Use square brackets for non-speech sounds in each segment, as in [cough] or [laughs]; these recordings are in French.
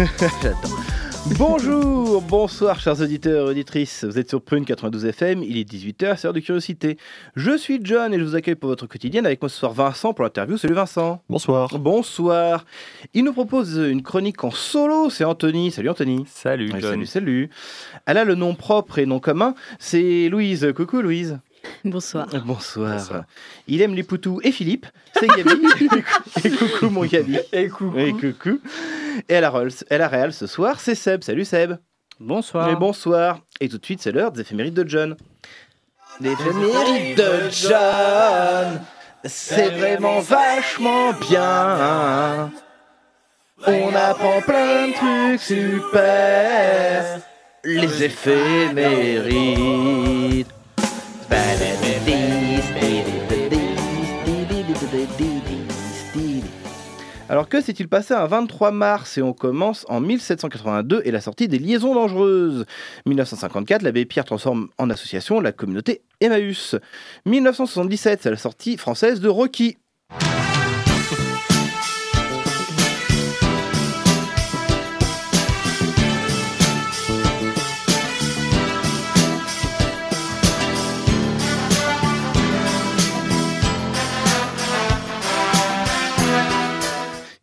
[laughs] J'adore. Bonjour, bonsoir chers auditeurs et auditrices. Vous êtes sur Prune 92 FM, il est 18h, c'est l'heure de curiosité. Je suis John et je vous accueille pour votre quotidienne avec moi ce soir Vincent pour l'interview. Salut Vincent. Bonsoir. Bonsoir. Il nous propose une chronique en solo, c'est Anthony. Salut Anthony. Salut John. salut, salut. Elle a le nom propre et nom commun, c'est Louise. Coucou Louise. Bonsoir. Bonsoir. Bonsoir. Il aime les poutous et Philippe, c'est Gabi. et coucou mon Gabi. Et coucou. Et coucou. Et à la, Rolls, à la Real ce soir, c'est Seb. Salut Seb. Bonsoir. Et bonsoir. Et tout de suite, c'est l'heure des éphémérides de John. Les éphémérides de John, c'est vraiment vachement bien. On apprend plein de trucs super. Les éphémérides. Alors que s'est-il passé un 23 mars et on commence en 1782 et la sortie des Liaisons dangereuses 1954, l'abbé Pierre transforme en association la communauté Emmaüs. 1977, c'est la sortie française de Rocky.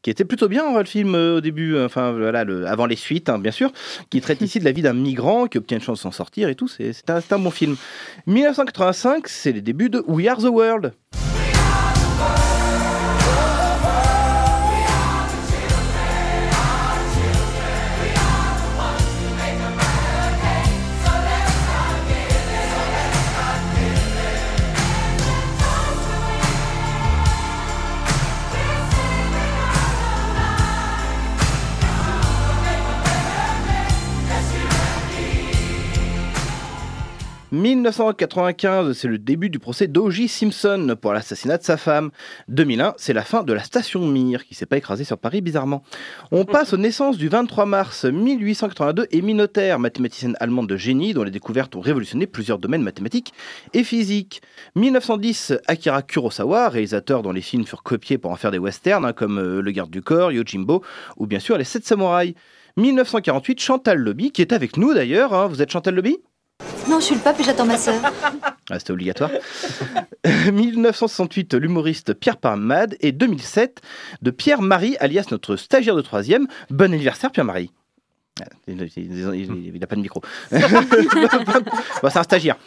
Qui était plutôt bien hein, le film euh, au début, euh, enfin voilà, le- avant les suites hein, bien sûr, qui traite ici de la vie d'un migrant qui obtient une chance de s'en sortir et tout, c'est un, un bon film. 1985, c'est les débuts de We Are the World. « 1995, c'est le début du procès d'O.J. Simpson pour l'assassinat de sa femme. 2001, c'est la fin de la station Mir, qui s'est pas écrasée sur Paris bizarrement. On [laughs] passe aux naissances du 23 mars 1882 et Minotaire, mathématicienne allemande de génie dont les découvertes ont révolutionné plusieurs domaines mathématiques et physiques. 1910, Akira Kurosawa, réalisateur dont les films furent copiés pour en faire des westerns, hein, comme euh, Le Garde du Corps, Yojimbo ou bien sûr Les Sept Samouraïs. 1948, Chantal Lobby, qui est avec nous d'ailleurs. hein. Vous êtes Chantal Lobby? Non, je suis le pape et j'attends ma sœur. ah, C'était obligatoire. [laughs] 1968, l'humoriste Pierre Parmade. Et 2007, de Pierre-Marie, alias notre stagiaire de troisième. Bon anniversaire, Pierre-Marie. Il n'a pas de micro. [laughs] Bon, c'est un stagiaire.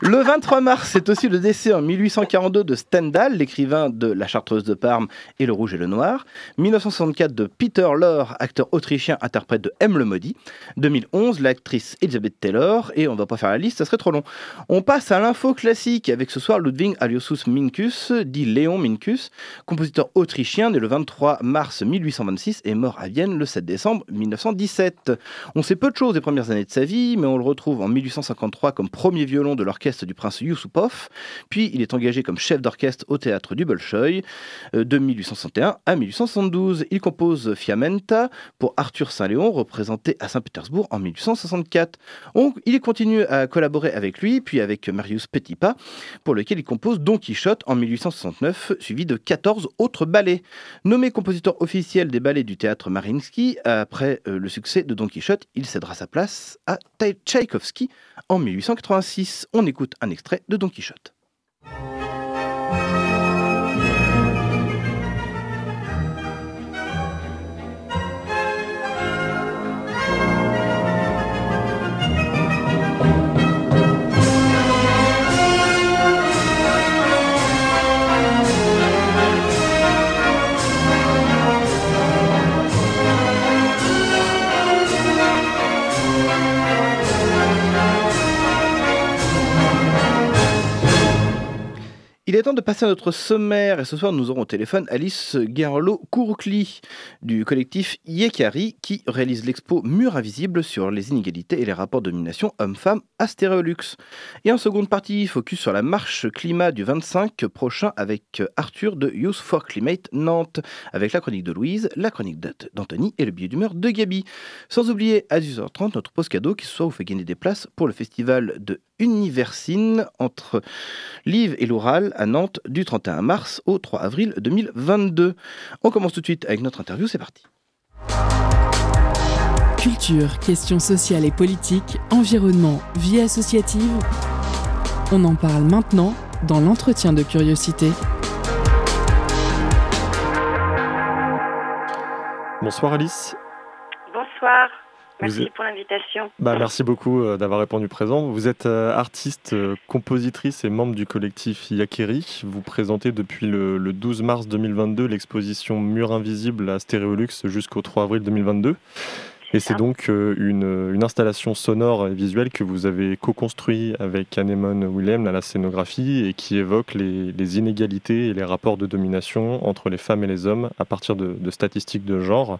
Le 23 mars, c'est aussi le décès en 1842 de Stendhal, l'écrivain de La Chartreuse de Parme et Le Rouge et le Noir. 1964 de Peter Lorre, acteur autrichien, interprète de M. le Maudit. 2011, l'actrice Elizabeth Taylor. Et on va pas faire la liste, ça serait trop long. On passe à l'info classique avec ce soir Ludwig Aliosus Minkus, dit Léon Minkus, compositeur autrichien né le 23 mars 1826 et mort à Vienne le 7 décembre 1917. On sait peu de choses des premières années de sa vie, mais on le retrouve en 1853 comme premier violon de l'orchestre du prince Yusupov, puis il est engagé comme chef d'orchestre au théâtre du Bolchoï euh, de 1861 à 1872. Il compose Fiamenta pour Arthur Saint-Léon, représenté à Saint-Pétersbourg en 1864. On- il continue à collaborer avec lui, puis avec Marius Petipa, pour lequel il compose Don Quichotte en 1869, suivi de 14 autres ballets. Nommé compositeur officiel des ballets du théâtre Mariinsky, après euh, le succès de Don Quichotte, il cédera sa place à Tchaïkovski en 1886. On écoute un extrait de Don Quichotte. Temps de passer à notre sommaire et ce soir nous aurons au téléphone Alice Gerlo Kourkli du collectif Yekari qui réalise l'expo Mur invisible sur les inégalités et les rapports de domination hommes-femmes à Stéréolux. Et en seconde partie, focus sur la marche climat du 25 prochain avec Arthur de Youth for Climate Nantes avec la chronique de Louise, la chronique d'Anthony et le billet d'humeur de Gabi. Sans oublier à 18h30 notre post cadeau qui ce soir vous fait gagner des places pour le festival de Universine entre Live et l'Oral à Nantes du 31 mars au 3 avril 2022. On commence tout de suite avec notre interview, c'est parti. Culture, questions sociales et politiques, environnement, vie associative. On en parle maintenant dans l'entretien de curiosité. Bonsoir Alice. Bonsoir. Merci pour l'invitation. Bah, merci beaucoup euh, d'avoir répondu présent. Vous êtes euh, artiste, euh, compositrice et membre du collectif Yakeri. Vous présentez depuis le, 12 mars 2022 l'exposition Mur Invisible à Stéréolux jusqu'au 3 avril 2022. Et c'est donc une, installation sonore et visuelle que vous avez co-construit avec Anemone Willem à la scénographie et qui évoque les, inégalités et les rapports de domination entre les femmes et les hommes à partir de statistiques de genre.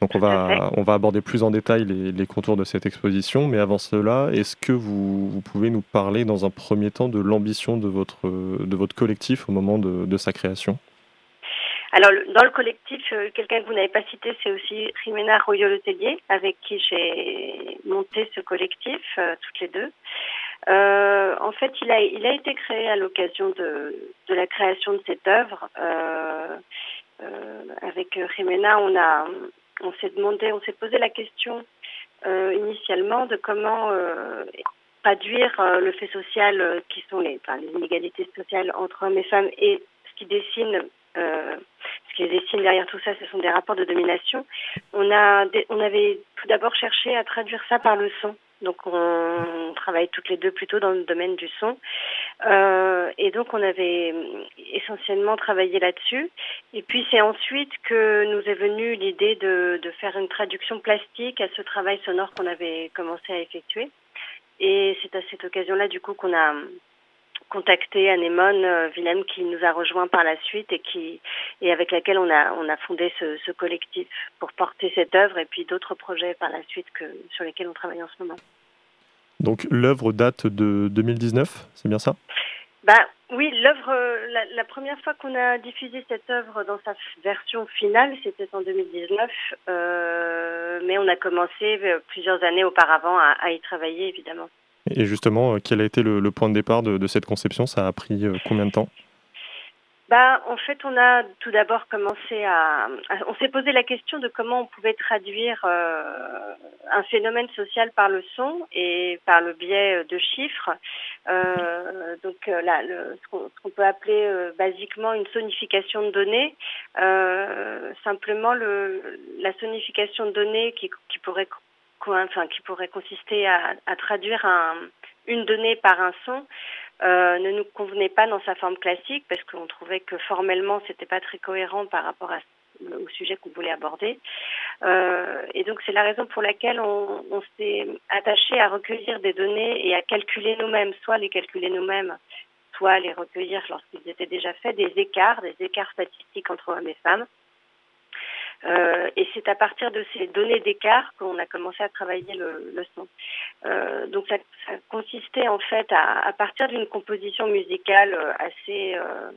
Donc on va, on va aborder plus en détail les, contours de cette exposition, mais avant cela, est-ce que vous, pouvez nous parler dans un premier temps de l'ambition de votre, de votre collectif au moment de, sa création? Alors, dans le collectif, euh, quelqu'un que vous n'avez pas cité, c'est aussi Rimena Royol-Letellier, avec qui j'ai monté ce collectif, euh, toutes les deux. Euh, en fait, il a, il a été créé à l'occasion de, de la création de cette œuvre. avec Rimena, on a, on s'est demandé, on s'est posé la question euh, initialement de comment euh, traduire euh, le fait social qui sont les, inégalités sociales entre hommes et femmes et ce qui dessine ce qui dessine derrière tout ça, ce sont des rapports de domination. On a, on avait tout d'abord cherché à traduire ça par le son. Donc on, travaille toutes les deux plutôt dans le domaine du son. Euh, et donc on avait essentiellement travaillé là-dessus. Et puis c'est ensuite que nous est venue l'idée de, faire une traduction plastique à ce travail sonore qu'on avait commencé à effectuer. Et c'est à cette occasion-là du coup qu'on a contacté Anémone euh, Willem qui nous a rejoint par la suite et qui et avec laquelle on a on a fondé ce, ce collectif pour porter cette œuvre et puis d'autres projets par la suite que sur lesquels on travaille en ce moment. Donc l'œuvre date de 2019, c'est bien ça? Bah oui, l'œuvre la, première fois qu'on a diffusé cette œuvre dans sa version finale, c'était en 2019, euh, mais on a commencé euh, plusieurs années auparavant à, y travailler évidemment. Et justement, euh, quel a été le, point de départ de, cette conception? Ça a pris combien de temps? Bah, en fait, on a tout d'abord commencé à, on s'est posé la question de comment on pouvait traduire euh, un phénomène social par le son et par le biais de chiffres. Euh, donc là, le, ce qu'on peut appeler basiquement une sonification de données. simplement, le, la sonification de données qui, qui pourrait enfin, qui pourrait consister à, à traduire un, une donnée par un son, euh, ne nous convenait pas dans sa forme classique parce qu'on trouvait que formellement c'était pas très cohérent par rapport à, au sujet qu'on voulait aborder. Euh, et donc c'est la raison pour laquelle on, on s'est attaché à recueillir des données et à calculer nous-mêmes, soit les calculer nous-mêmes, soit les recueillir lorsqu'ils étaient déjà faits, des écarts, des écarts statistiques entre hommes et femmes. Euh, et c'est à partir de ces données d'écart qu'on a commencé à travailler le, le son. Euh, donc ça, ça, consistait en fait à, à partir d'une composition musicale euh, assez euh,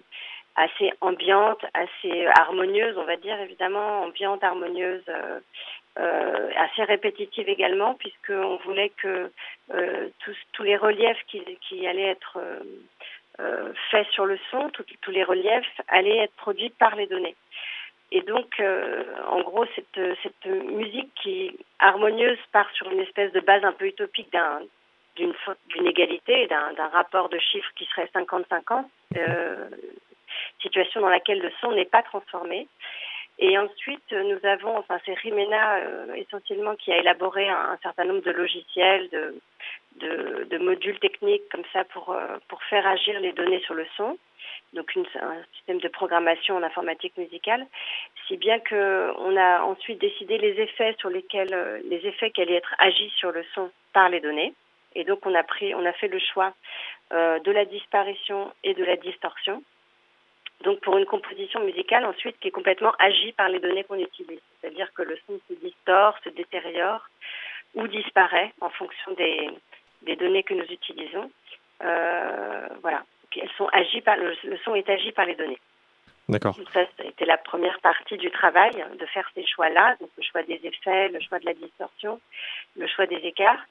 assez ambiante, assez harmonieuse, on va dire évidemment ambiante, harmonieuse, euh, euh, assez répétitive également, puisqu'on voulait que euh, tous, tous les reliefs qui, qui allaient être faits sur le son, tous, tous les reliefs allaient être produits par les données. Et donc, euh, en gros, cette, musique qui harmonieuse part sur une espèce de base un peu utopique d'un d'une d'une égalité, d'un rapport de chiffres qui serait 50-50, euh, situation dans laquelle le son n'est pas transformé. Et ensuite, nous avons, enfin, c'est Rimena euh, essentiellement qui a élaboré un, un, certain nombre de logiciels, de, de, modules techniques comme ça pour faire agir les données sur le son donc un système de programmation en informatique musicale, si bien que on a ensuite décidé les effets sur lesquels euh, les effets qui allaient être agis sur le son par les données. Et donc on a pris, on a fait le choix euh, de la disparition et de la distorsion. donc pour une composition musicale ensuite qui est complètement agie par les données qu'on utilise. C'est-à-dire que le son se distord, se détériore ou disparaît en fonction des, des données que nous utilisons. Euh, voilà, elles sont agies par le, son est agi par les données. D'accord. Ça, ça a été la première partie du travail, de faire ces choix-là, donc le choix des effets, le choix de la distorsion, le choix des écarts.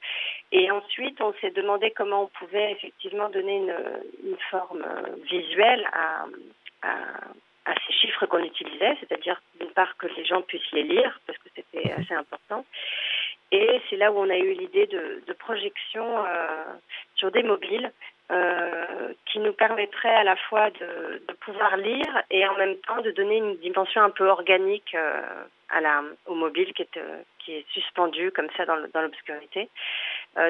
Et ensuite, on s'est demandé comment on pouvait effectivement donner une, une forme visuelle à, à, à ces chiffres qu'on utilisait, c'est-à-dire d'une part que les gens puissent les lire, parce que c'était assez important. Et c'est là où on a eu l'idée de, de projection euh, sur des mobiles euh, qui nous permettrait à la fois de, pouvoir lire et en même temps de donner une dimension un peu organique euh, au mobile qui est, euh, qui est suspendu comme ça dans, l'obscurité.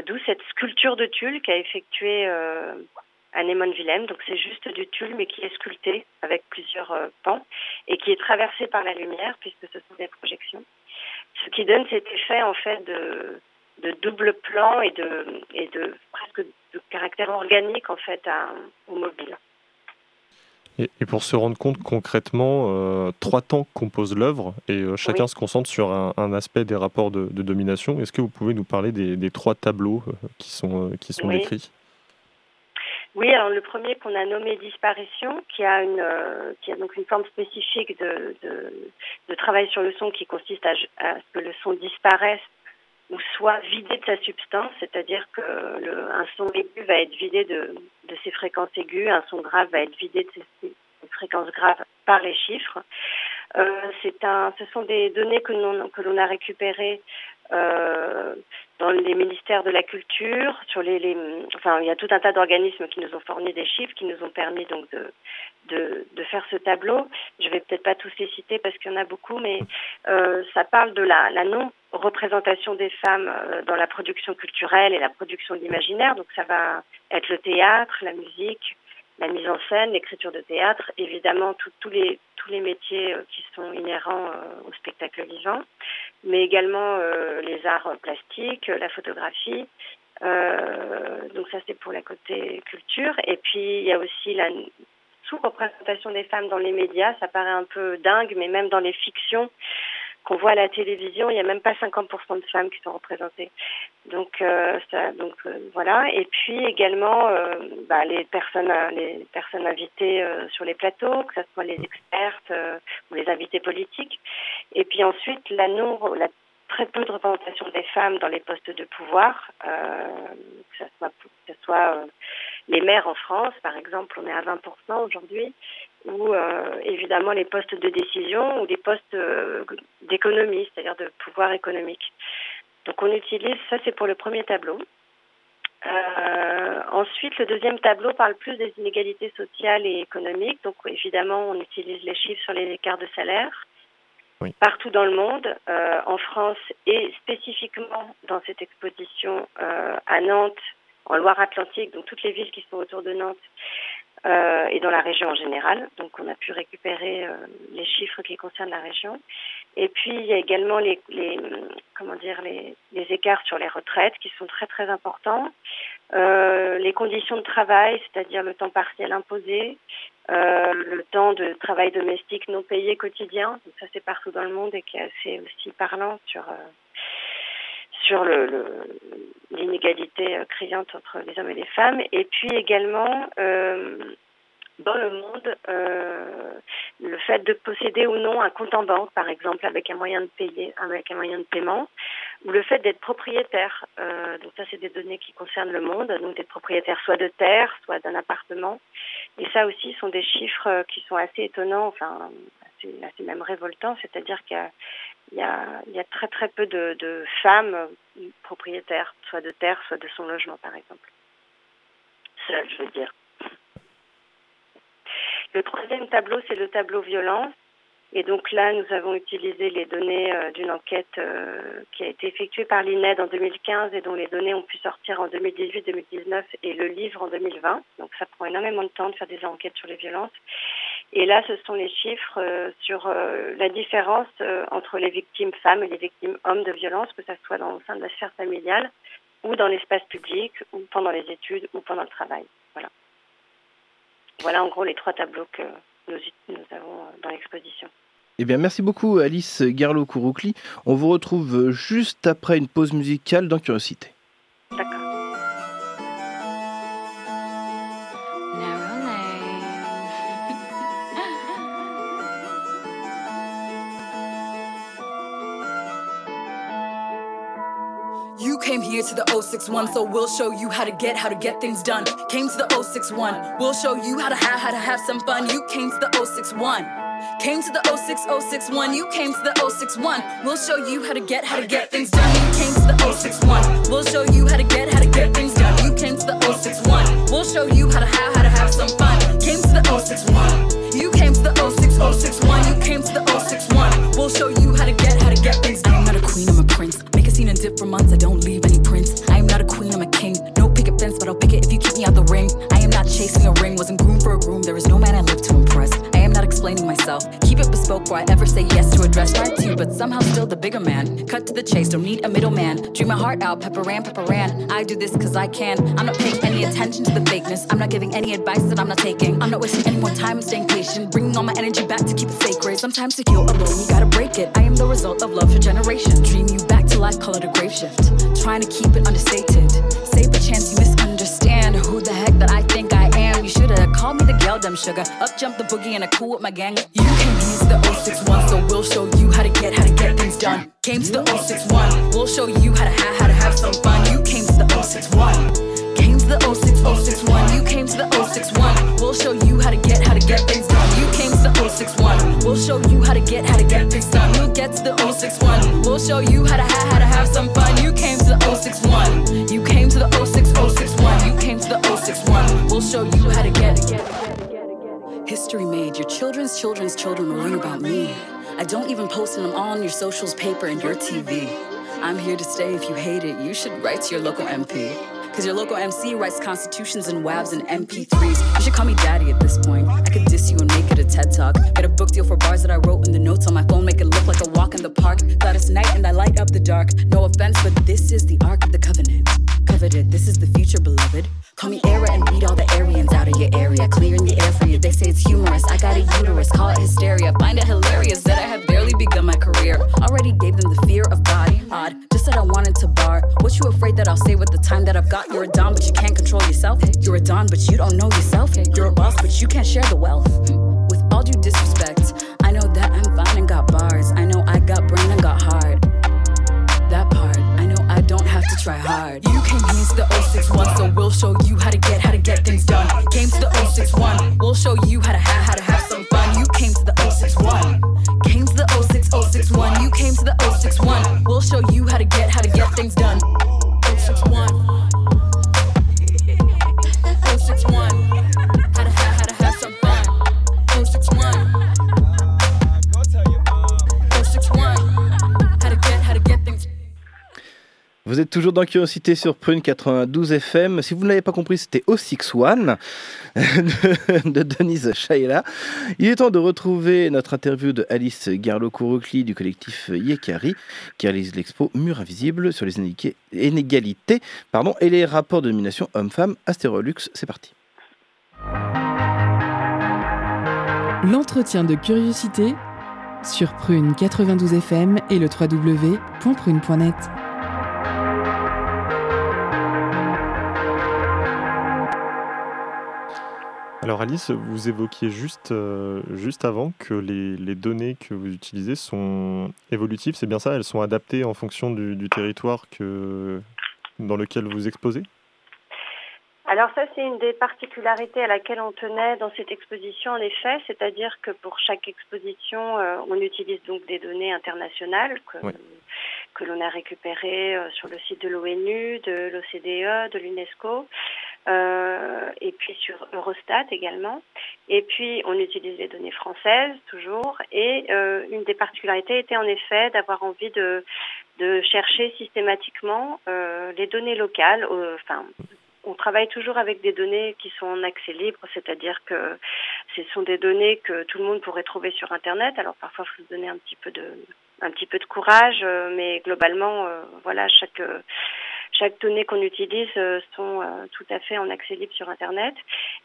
D'où cette sculpture de tulle qu'a effectuée Anémone Willem. Donc c'est juste du tulle mais qui est sculpté avec plusieurs pans et qui est traversé par la lumière puisque ce sont des projections. Ce qui donne cet effet en fait de de double plan et de, et de presque de caractère organique en fait à, au mobile. Et, et, pour se rendre compte concrètement, euh, trois temps composent l'œuvre et euh, chacun oui. se concentre sur un, un, aspect des rapports de, de domination. Est-ce que vous pouvez nous parler des, des trois tableaux euh, qui sont, qui sont oui. décrits? Oui, alors le premier qu'on a nommé disparition, qui a une euh, qui a donc une forme spécifique de, de, de travail sur le son qui consiste à, à ce que le son disparaisse ou soit vidé de sa substance, c'est-à-dire que le, un son aigu va être vidé de, de ses fréquences aiguës, un son grave va être vidé de ses, fréquences graves par les chiffres. Euh, c'est un, ce sont des données que l'on que l'on a récupérées dans les ministères de la culture, sur les, enfin il y a tout un tas d'organismes qui nous ont fourni des chiffres, qui nous ont permis donc de de, de faire ce tableau. Je vais peut-être pas tous les citer parce qu'il y en a beaucoup, mais euh, ça parle de la, la non représentation des femmes euh, dans la production culturelle et la production de l'imaginaire. Donc ça va être le théâtre, la musique, la mise en scène, l'écriture de théâtre, évidemment tous les tous les métiers euh, qui sont inhérents euh, au spectacle vivant, mais également euh, les arts plastiques, la photographie. donc ça c'est pour la côté culture. Et puis il y a aussi la sous-représentation des femmes dans les médias. Ça paraît un peu dingue, mais même dans les fictions qu'on voit à la télévision, il n'y a même pas 50% de femmes qui sont représentées. Donc, euh, ça, donc euh, voilà. Et puis également, euh, bah, les personnes, les personnes invitées sur les plateaux, que ce soit les expertes ou les invités politiques. Et puis ensuite, la non, la très peu de représentation des femmes dans les postes de pouvoir, euh, que ce soit, que soit euh, les maires en France, par exemple, on est à 20% aujourd'hui, ou euh, évidemment les postes de décision ou des postes d'économie, c'est-à-dire de pouvoir économique. Donc on utilise, ça c'est pour le premier tableau. Ensuite, le deuxième tableau parle plus des inégalités sociales et économiques. Donc évidemment, on utilise les chiffres sur les écarts de salaire. Partout dans le monde, euh, en France et spécifiquement dans cette exposition euh, à Nantes, en Loire-Atlantique, donc toutes les villes qui sont autour de Nantes, euh, et dans la région en général. Donc on a pu récupérer euh, les chiffres qui concernent la région. Et puis il y a également les, les comment dire les, les, écarts sur les retraites qui sont très très importants. Euh, les conditions de travail, c'est-à-dire le temps partiel imposé, euh, le temps de travail domestique non payé quotidien. Ça c'est partout dans le monde et qui est assez aussi parlant sur euh, sur l'inégalité le, criante entre les hommes et les femmes, et puis également euh, dans le monde euh, le fait de posséder ou non un compte en banque, par exemple, avec un moyen de payer, avec un moyen de paiement, ou le fait d'être propriétaire. Euh, donc ça, c'est des données qui concernent le monde, donc d'être propriétaire soit de terre, soit d'un appartement. Et ça aussi sont des chiffres qui sont assez étonnants, enfin assez, même révoltants, c'est-à-dire qu'il y a très très peu de, de femmes propriétaires, soit de terre, soit de son logement, par exemple. Seul, je veux dire. Le troisième tableau, c'est le tableau violence. Et donc là, nous avons utilisé les données euh, d'une enquête euh, qui a été effectuée par l'INED en 2015 et dont les données ont pu sortir en 2018-2019 et le livre en 2020. Donc ça prend énormément de temps de faire des enquêtes sur les violences. Et là, ce sont les chiffres euh, sur la différence entre les victimes femmes et les victimes hommes de violences, que ce soit dans, au sein de la sphère familiale ou dans l'espace public ou pendant les études ou pendant le travail. Voilà. Voilà en gros les trois tableaux que nous, avons dans l'exposition. Eh bien, merci beaucoup Alice Garlo-Kouroukli. On vous retrouve juste après une pause musicale dans Curiosité. D'accord. 061, so we'll show you how to get, how to get things done. Came to the 061, we'll show you how to have, how to have some fun. You came to the 061. Came to the 06061, you came to the 061. We'll show you how to get, how to get things done. You came to the 061. We'll show you how to get, how to get things done. You came to the 061. We'll show you how to have, how to have some fun. Came to the 061. You came to the 06061. You came to the 061. We'll show you how to get, how to get things done. I'm not a queen, I'm a prince. A and dip for months. I don't leave any prints. I am not a queen, I'm a king. No picket fence, but I'll pick it if you keep me out the ring. I am not chasing a ring, wasn't groomed for a groom. There is no man I live to impress. I am not explaining myself. Keep it bespoke before I ever say yes to address my to, but somehow still the bigger man. Cut to the chase, don't need a middleman. Dream my heart out, pepper ran, pepper ran. I do this cause I can. I'm not paying any attention to the fakeness. I'm not giving any advice that I'm not taking. I'm not wasting any more time, I'm staying patient. Bringing all my energy back to keep it sacred. Sometimes to feel alone, you gotta break it. I am the result of love for generation. Dream you back life, it a grave shift. Trying to keep it understated. Save a chance you misunderstand who the heck that I think I am. You should've called me the girl, dumb sugar. Up jump the boogie and I cool with my gang. You can use the 061, so we'll show you how to get, how to get things done. Came to the 061, we'll show you how to have, how to have some fun. You came the 061. Came to the 06061, you came to the 061. We'll show you how to get, how to get things done. You came to the 061, we'll show you how to get, how to get things done. We'll get to the 061, we'll show you how to have, how to have some fun. You came to the 061, you came to the 06061, you came to the 061. We'll show you how to get. History made, your children's children's children will learn about me. I don't even post them all on your socials, paper, and your TV. I'm here to stay. If you hate it, you should write to your local MP. Cause your local MC writes constitutions and WAVs and MP3s. You should call me daddy at this point. I could diss you and make it a TED talk. Get a book deal for bars that I wrote in the notes on my phone, make it look like a walk in the park. Gladys night and I light up the dark. No offense, but this is the Ark of the Covenant. Coveted, this is the future, beloved. Call me Era and beat all the Aryans out of your area. Clearing the air for you. They say it's humorous. I got a uterus, call it hysteria. Find it hilarious that I have barely begun my career. Already gave them the fear of God. Odd, just said I wanted to bar. What you afraid that I'll say with the time that I've got? You're a Don, but you can't control yourself. You're a Don, but you don't know yourself. You're a boss, but you can't share the wealth. With all due disrespect, I know that I'm fine and got bars. I know I got brain and got hard. Have to try hard. You came here to the 061, so we'll show you how to get, how to get things done. Came to the 061, we'll show you how to have, how to have some fun. You came to the 061. Came to the 06061, you came to the toujours dans Curiosité sur Prune 92 FM. Si vous ne l'avez pas compris, c'était O61 de, [laughs] de Denise Shaila. Il est temps de retrouver notre interview de Alice Garlo-Kouroukli du collectif Yekari qui réalise l'expo Mur invisible sur les inégalités et les rapports de domination hommes-femmes. Astérolux, c'est parti. L'entretien de curiosité sur Prune 92 FM et le www.prune.net. Alors Alice, vous évoquiez juste, euh, juste avant que les, les données que vous utilisez sont évolutives, c'est bien ça? Elles sont adaptées en fonction du, du territoire que, dans lequel vous exposez? Alors ça, c'est une des particularités à laquelle on tenait dans cette exposition, en effet, c'est-à-dire que pour chaque exposition, euh, on utilise donc des données internationales que, que l'on a récupérées euh, sur le site de l'ONU, de l'OCDE, de l'UNESCO, et puis sur Eurostat également. Et puis, on utilise les données françaises toujours. Et euh, une des particularités était en effet d'avoir envie de, de chercher systématiquement euh, les données locales, euh, enfin on travaille toujours avec des données qui sont en accès libre, c'est-à-dire que ce sont des données que tout le monde pourrait trouver sur Internet. Alors parfois, il faut se donner un petit peu de, un petit peu de courage, euh, mais globalement, euh, voilà, chaque euh, chaque donnée qu'on utilise sont tout à fait en accès libre sur Internet.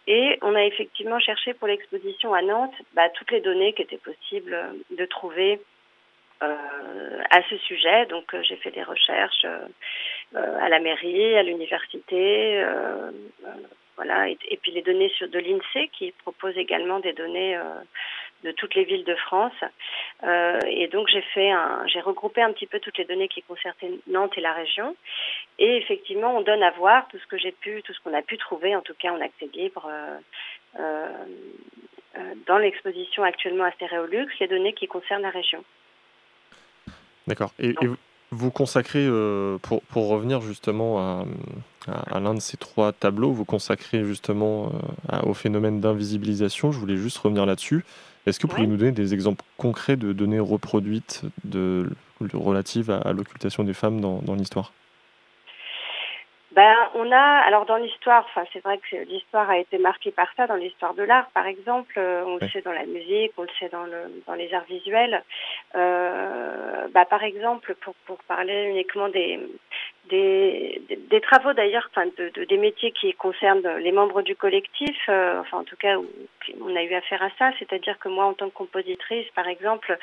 Et on a effectivement cherché pour l'exposition à Nantes bah, toutes les données qui étaient possibles de trouver à ce sujet. Donc j'ai fait des recherches à la mairie, à l'université, voilà, et, puis les données sur de l'INSEE qui propose également des données de toutes les villes de France. Euh, et donc j'ai fait un, j'ai regroupé un petit peu toutes les données qui concernaient Nantes et la région. Et effectivement, on donne à voir tout ce que j'ai pu, tout ce qu'on a pu trouver, en tout cas en accès libre, euh, euh, dans l'exposition actuellement à Stéréolux, les données qui concernent la région. D'accord. Et, vous consacrez, pour, pour, revenir justement à, à, l'un de ces trois tableaux, vous consacrez justement au phénomène d'invisibilisation. Je voulais juste revenir là-dessus. Est-ce que vous pouvez nous donner des exemples concrets de données reproduites de, relatives à, l'occultation des femmes dans, l'histoire? Ben, on a, alors dans l'histoire, enfin c'est vrai que l'histoire a été marquée par ça, dans l'histoire de l'art par exemple, euh, on le sait dans la musique, on le sait dans, le, dans les arts visuels. Euh, bah, par exemple, pour, pour parler uniquement des, des, des, travaux d'ailleurs, enfin de, de, des métiers qui concernent les membres du collectif, euh, enfin en tout cas on a eu affaire à ça, c'est-à-dire que moi en tant que compositrice par exemple,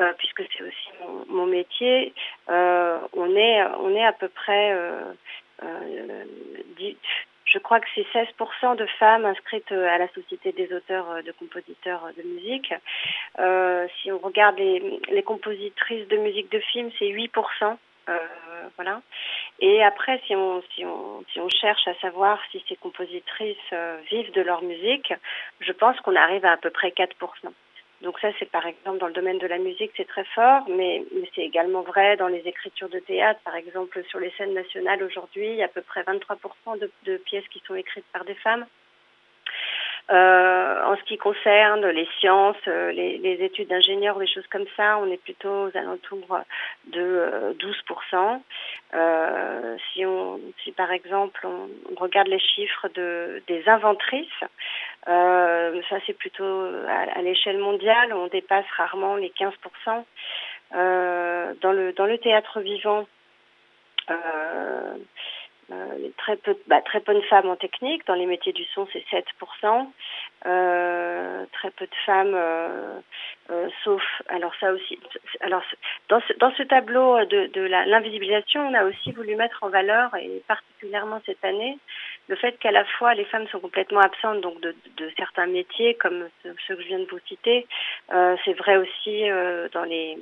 euh, puisque c'est aussi mon, mon métier, euh, on est on est à peu près je crois que c'est 16% de femmes inscrites à la Société des auteurs de compositeurs de musique. Si on regarde les, les compositrices de musique de film, c'est 8%. Euh, voilà. Et après, si on, si, on, si on cherche à savoir si ces compositrices euh, vivent de leur musique, je pense qu'on arrive à à peu près 4%. Donc ça, c'est par exemple dans le domaine de la musique, c'est très fort, mais, mais c'est également vrai dans les écritures de théâtre. Par exemple, sur les scènes nationales aujourd'hui, il y a à peu près 23% de, de pièces qui sont écrites par des femmes. Euh, en ce qui concerne les sciences, euh, les, les études d'ingénieurs, des choses comme ça, on est plutôt aux alentours de 12%. Euh, si, on, si par exemple on, regarde les chiffres de, des inventrices, euh, ça c'est plutôt à, à l'échelle mondiale, on dépasse rarement les 15%. Euh, dans le dans le théâtre vivant, euh, euh, très peu, bah, très peu de femmes en technique. Dans les métiers du son, c'est 7%. Euh, très peu de femmes, euh, euh, sauf, alors ça aussi, alors dans ce, dans ce tableau de, de l'invisibilisation, on a aussi voulu mettre en valeur, et particulièrement cette année, le fait qu'à la fois les femmes sont complètement absentes donc de, de certains métiers comme ceux que je viens de vous citer. Euh, c'est vrai aussi euh, dans les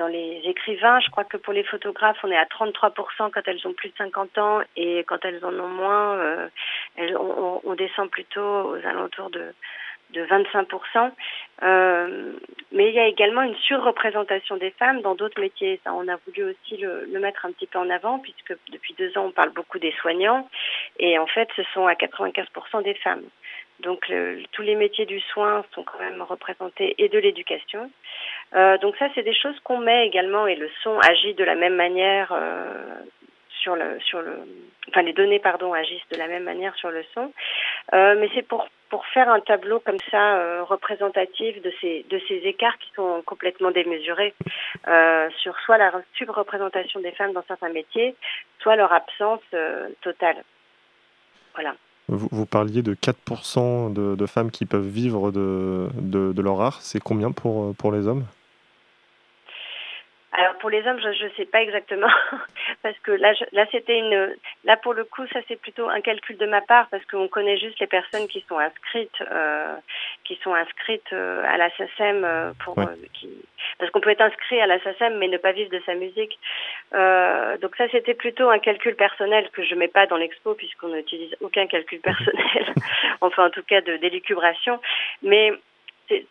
dans les écrivains, je crois que pour les photographes, on est à 33% quand elles ont plus de 50 ans et quand elles en ont moins, euh, elles, on, descend plutôt aux alentours de, de 25%. Euh, mais il y a également une surreprésentation des femmes dans d'autres métiers. Ça, on a voulu aussi le, mettre un petit peu en avant puisque depuis deux ans, on parle beaucoup des soignants et en fait, ce sont à 95% des femmes. Donc le, tous les métiers du soin sont quand même représentés et de l'éducation. Euh, donc ça, c'est des choses qu'on met également et le son agit de la même manière euh, sur le sur le enfin les données pardon agissent de la même manière sur le son. Euh, mais c'est pour pour faire un tableau comme ça euh, représentatif de ces de ces écarts qui sont complètement démesurés euh, sur soit la subreprésentation des femmes dans certains métiers, soit leur absence euh, totale. Voilà. Vous, vous, parliez de 4% de, de, femmes qui peuvent vivre de, de, de leur art. C'est combien pour, pour les hommes? Alors pour les hommes, je ne sais pas exactement [laughs] parce que là, je, là c'était une, là pour le coup, ça c'est plutôt un calcul de ma part parce qu'on connaît juste les personnes qui sont inscrites, euh, qui sont inscrites euh, à la SACEM euh, pour, ouais. euh, qui, parce qu'on peut être inscrit à la SACEM mais ne pas vivre de sa musique. Euh, donc ça c'était plutôt un calcul personnel que je mets pas dans l'expo puisqu'on n'utilise aucun calcul [laughs] personnel, [laughs] enfin en tout cas de d'élucubration, mais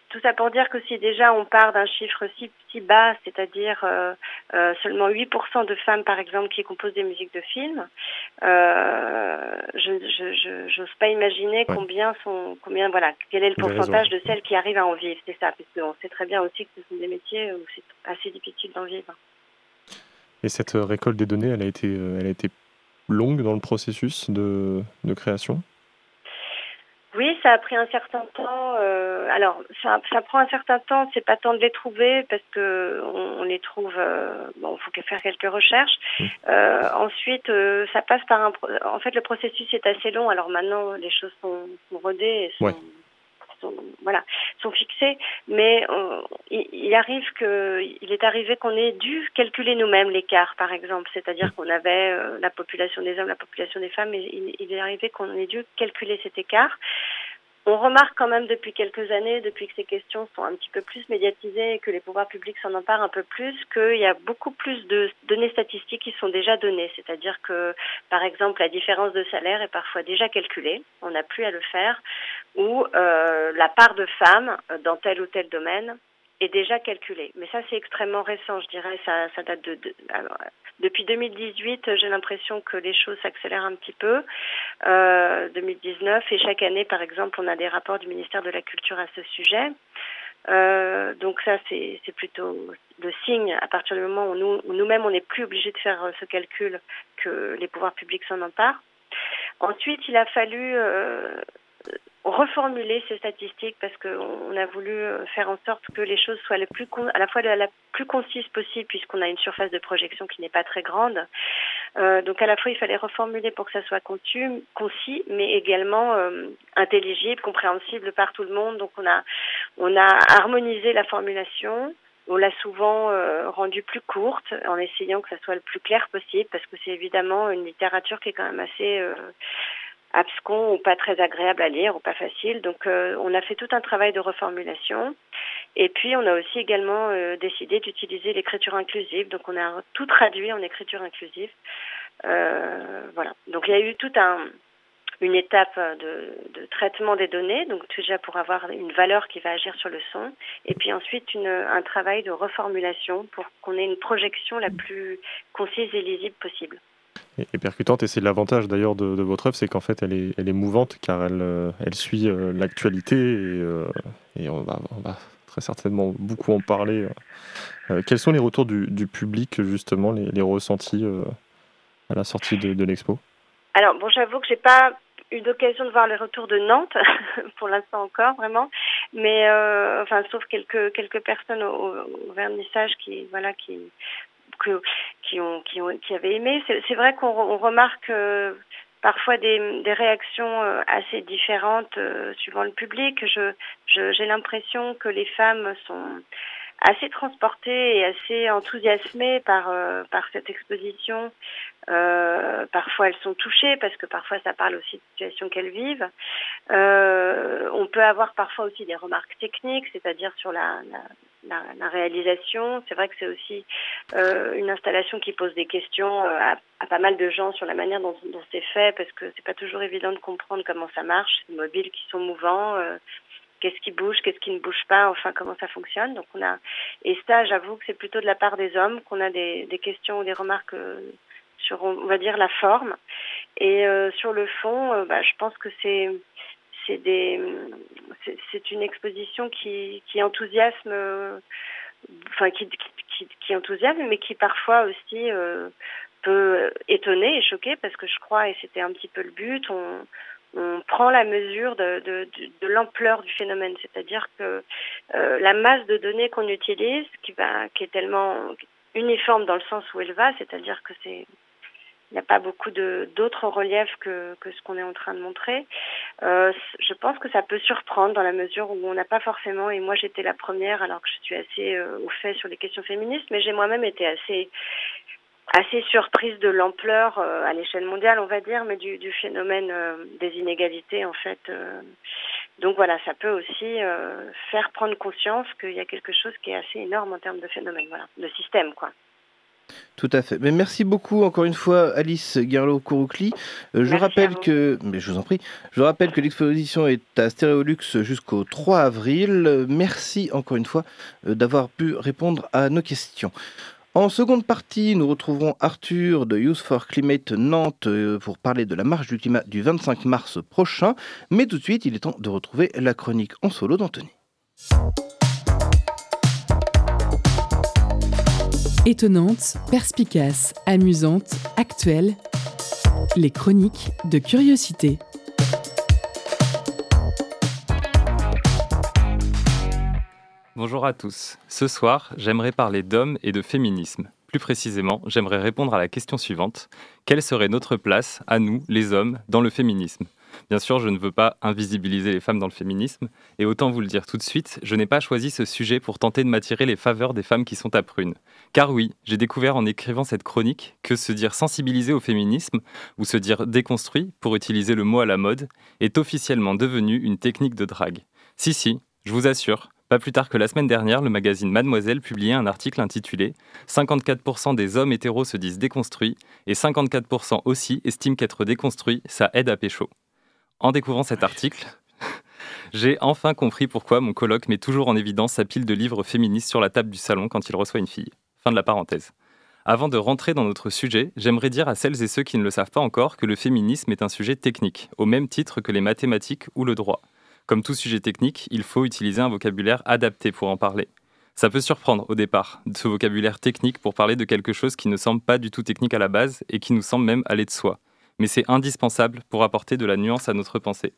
tout ça pour dire que si déjà on part d'un chiffre si, si bas, c'est-à-dire euh, euh, seulement 8% de femmes par exemple qui composent des musiques de films, euh, je n'ose pas imaginer ouais. combien sont combien voilà quel est le pourcentage de celles qui arrivent à en vivre, c'est ça, parce qu'on sait très bien aussi que ce sont des métiers où c'est assez difficile d'en vivre. Et cette récolte des données, elle a été, elle a été longue dans le processus de, de création? Oui, ça a pris un certain temps. Euh, alors, ça, ça, prend un certain temps. C'est pas temps de les trouver parce que on, les trouve. Euh, bon, il faut faire quelques recherches. Mmh. Euh, ensuite, euh, ça passe par un. En fait, le processus est assez long. Alors maintenant, les choses sont, sont rodées et sont, sont, voilà, sont fixées. Mais il, il, arrive que, est arrivé qu'on ait dû calculer nous-mêmes l'écart, par exemple. C'est-à-dire qu'on avait la population des hommes, la population des femmes, et il, il est arrivé qu'on ait dû calculer cet écart. On remarque quand même depuis quelques années, depuis que ces questions sont un petit peu plus médiatisées et que les pouvoirs publics s'en emparent un peu plus, qu'il y a beaucoup plus de données statistiques qui sont déjà données. C'est-à-dire que, par exemple, la différence de salaire est parfois déjà calculée, on n'a plus à le faire, ou euh, la part de femmes dans tel ou tel domaine est déjà calculée. Mais ça, c'est extrêmement récent, je dirais. Ça, ça date de, alors, depuis 2018, j'ai l'impression que les choses s'accélèrent un petit peu. Euh, 2019 et chaque année, par exemple, on a des rapports du ministère de la Culture à ce sujet. Euh, donc ça, c'est plutôt le signe à partir du moment où nous, nous-mêmes, on n'est plus obligé de faire euh, ce calcul que les pouvoirs publics s'en emparent. Ensuite, il a fallu euh, reformuler ces statistiques parce qu'on a voulu euh, faire en sorte que les choses soient le plus à la fois la, plus concise possible puisqu'on a une surface de projection qui n'est pas très grande. Euh, donc à la fois il fallait reformuler pour que ça soit concis, concis mais également euh, intelligible, compréhensible par tout le monde. Donc on a on a harmonisé la formulation. On l'a souvent euh, rendue plus courte en essayant que ça soit le plus clair possible parce que c'est évidemment une littérature qui est quand même assez euh, abscons ou pas très agréable à lire ou pas facile. Donc euh, on a fait tout un travail de reformulation. Et puis on a aussi également euh, décidé d'utiliser l'écriture inclusive. Donc on a tout traduit en écriture inclusive. Euh, voilà. Donc il y a eu tout un une étape de, de, traitement des données, donc déjà pour avoir une valeur qui va agir sur le son, et puis ensuite une, un travail de reformulation pour qu'on ait une projection la plus concise et lisible possible et, percutante. Et c'est l'avantage d'ailleurs de, votre œuvre, c'est qu'en fait elle est, mouvante car elle, euh, suit euh, l'actualité et, euh, on, va, très certainement beaucoup en parler. quels sont les retours du, public justement, les, ressentis à la sortie de, l'expo? Alors bon, j'avoue que j'ai pas eu l'occasion de voir les retours de Nantes [laughs] pour l'instant encore vraiment mais enfin sauf quelques quelques personnes au, au, vernissage qui voilà qui qui, ont, qui, ont, qui avaient aimé. C'est vrai qu'on remarque euh, parfois des, des, réactions euh, assez différentes euh, suivant le public. Je, j'ai je, l'impression que les femmes sont assez transportées et assez enthousiasmées par euh, par cette exposition. Euh, parfois elles sont touchées parce que parfois ça parle aussi de situations qu'elles vivent. Euh, on peut avoir parfois aussi des remarques techniques, c'est-à-dire sur la, la, la, réalisation. C'est vrai que c'est aussi euh, une installation qui pose des questions euh, à, pas mal de gens sur la manière dont, c'est fait, parce que c'est pas toujours évident de comprendre comment ça marche, ces mobiles qui sont mouvants. Euh, qu'est-ce qui bouge, qu'est-ce qui ne bouge pas, enfin comment ça fonctionne. Donc on a et ça, j'avoue que c'est plutôt de la part des hommes qu'on a des, questions ou des remarques sur, on va dire, la forme. Et sur le fond, bah, je pense que c'est c'est des c'est une exposition qui qui enthousiasme enfin qui, qui, qui enthousiasme mais qui parfois aussi euh, peut étonner et choquer parce que je crois et c'était un petit peu le but on on prend la mesure de, de, de, l'ampleur du phénomène, c'est-à-dire que euh, la masse de données qu'on utilise, qui, va, qui est tellement uniforme dans le sens où elle va, c'est-à-dire que c'est il n'y a pas beaucoup d'autres reliefs que, ce qu'on est en train de montrer. Euh, je pense que ça peut surprendre dans la mesure où on n'a pas forcément, et moi j'étais la première alors que je suis assez euh, au fait sur les questions féministes, mais j'ai moi-même été assez assez surprise de l'ampleur euh, à l'échelle mondiale, on va dire, mais du, du phénomène des inégalités en fait. Donc voilà, ça peut aussi faire prendre conscience qu'il y a quelque chose qui est assez énorme en termes de phénomène, voilà, de système quoi. Tout à fait. Mais merci beaucoup encore une fois Alice Guerlo-Kouroukli. Euh, je rappelle que, mais je vous en prie, je rappelle que l'exposition est à Stéréolux jusqu'au 3 avril. Merci encore une fois euh, d'avoir pu répondre à nos questions. En seconde partie, nous retrouverons Arthur de Youth for Climate Nantes euh, pour parler de la marche du climat du 25 mars prochain. Mais tout de suite, il est temps de retrouver la chronique en solo d'Anthony. étonnante, perspicace, amusante, actuelle, les chroniques de curiosité. Bonjour à tous. Ce soir, j'aimerais parler d'hommes et de féminisme. Plus précisément, j'aimerais répondre à la question suivante. Quelle serait notre place, à nous, les hommes, dans le féminisme? Bien sûr, je ne veux pas invisibiliser les femmes dans le féminisme, et autant vous le dire tout de suite, je n'ai pas choisi ce sujet pour tenter de m'attirer les faveurs des femmes qui sont à prune. Car oui, j'ai découvert en écrivant cette chronique que se dire sensibilisé au féminisme, ou se dire déconstruit, pour utiliser le mot à la mode, est officiellement devenu une technique de drague. Si, si, je vous assure, pas plus tard que la semaine dernière, le magazine Mademoiselle publiait un article intitulé 54% des hommes hétéros se disent déconstruits et 54% aussi estiment qu'être déconstruit, ça aide à pécho. En découvrant cet article, j'ai enfin compris pourquoi mon colloque met toujours en évidence sa pile de livres féministes sur la table du salon quand il reçoit une fille. Fin de la parenthèse. Avant de rentrer dans notre sujet, j'aimerais dire à celles et ceux qui ne le savent pas encore que le féminisme est un sujet technique, au même titre que les mathématiques ou le droit. Comme tout sujet technique, il faut utiliser un vocabulaire adapté pour en parler. Ça peut surprendre au départ, ce vocabulaire technique pour parler de quelque chose qui ne semble pas du tout technique à la base et qui nous semble même aller de soi mais c'est indispensable pour apporter de la nuance à notre pensée.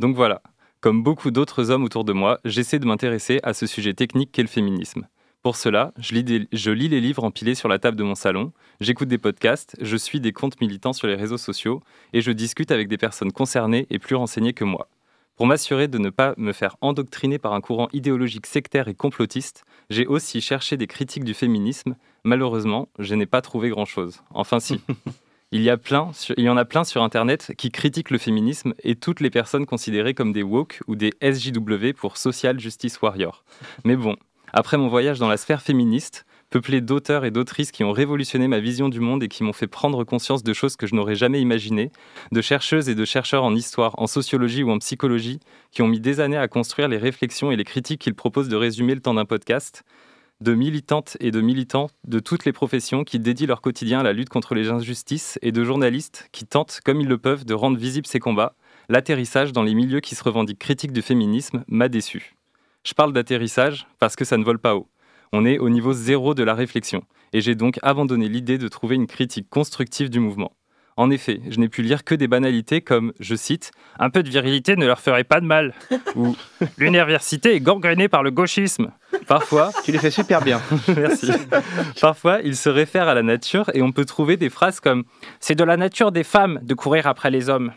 Donc voilà, comme beaucoup d'autres hommes autour de moi, j'essaie de m'intéresser à ce sujet technique qu'est le féminisme. Pour cela, je lis, les livres empilés sur la table de mon salon, j'écoute des podcasts, je suis des comptes militants sur les réseaux sociaux et je discute avec des personnes concernées et plus renseignées que moi. Pour m'assurer de ne pas me faire endoctriner par un courant idéologique sectaire et complotiste, j'ai aussi cherché des critiques du féminisme. Malheureusement, je n'ai pas trouvé grand-chose. Enfin si. [laughs] Il y, en a plein sur Internet qui critiquent le féminisme et toutes les personnes considérées comme des woke ou des SJW pour Social Justice Warrior. Mais bon, après mon voyage dans la sphère féministe, peuplé d'auteurs et d'autrices qui ont révolutionné ma vision du monde et qui m'ont fait prendre conscience de choses que je n'aurais jamais imaginées, de chercheuses et de chercheurs en histoire, en sociologie ou en psychologie, qui ont mis des années à construire les réflexions et les critiques qu'ils proposent de résumer le temps d'un podcast, de militantes et de militants de toutes les professions qui dédient leur quotidien à la lutte contre les injustices et de journalistes qui tentent, comme ils le peuvent, de rendre visibles ces combats, l'atterrissage dans les milieux qui se revendiquent critiques du féminisme m'a déçu. Je parle d'atterrissage parce que ça ne vole pas haut. On est au niveau zéro de la réflexion, et j'ai donc abandonné l'idée de trouver une critique constructive du mouvement. En effet, je n'ai pu lire que des banalités comme, je cite, Un peu de virilité ne leur ferait pas de mal [laughs] ou L'université est gangrénée par le gauchisme. Parfois. Tu les fais super bien. [laughs] Merci. Parfois, ils se réfèrent à la nature et on peut trouver des phrases comme C'est de la nature des femmes de courir après les hommes.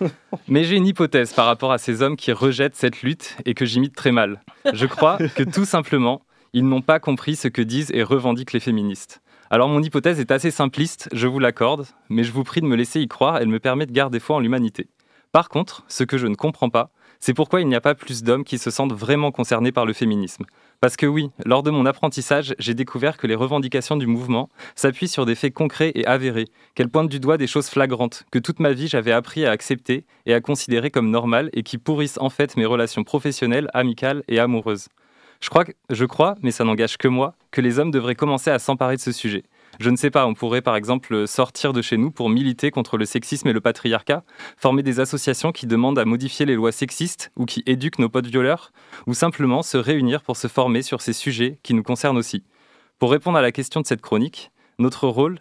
[laughs] Mais j'ai une hypothèse par rapport à ces hommes qui rejettent cette lutte et que j'imite très mal. Je crois que tout simplement, ils n'ont pas compris ce que disent et revendiquent les féministes. Alors mon hypothèse est assez simpliste, je vous l'accorde, mais je vous prie de me laisser y croire, elle me permet de garder foi en l'humanité. Par contre, ce que je ne comprends pas, c'est pourquoi il n'y a pas plus d'hommes qui se sentent vraiment concernés par le féminisme. Parce que oui, lors de mon apprentissage, j'ai découvert que les revendications du mouvement s'appuient sur des faits concrets et avérés, qu'elles pointent du doigt des choses flagrantes, que toute ma vie j'avais appris à accepter et à considérer comme normales et qui pourrissent en fait mes relations professionnelles, amicales et amoureuses. Je crois, mais ça n'engage que moi, que les hommes devraient commencer à s'emparer de ce sujet. Je ne sais pas, on pourrait par exemple sortir de chez nous pour militer contre le sexisme et le patriarcat, former des associations qui demandent à modifier les lois sexistes ou qui éduquent nos potes violeurs, ou simplement se réunir pour se former sur ces sujets qui nous concernent aussi. Pour répondre à la question de cette chronique, notre rôle,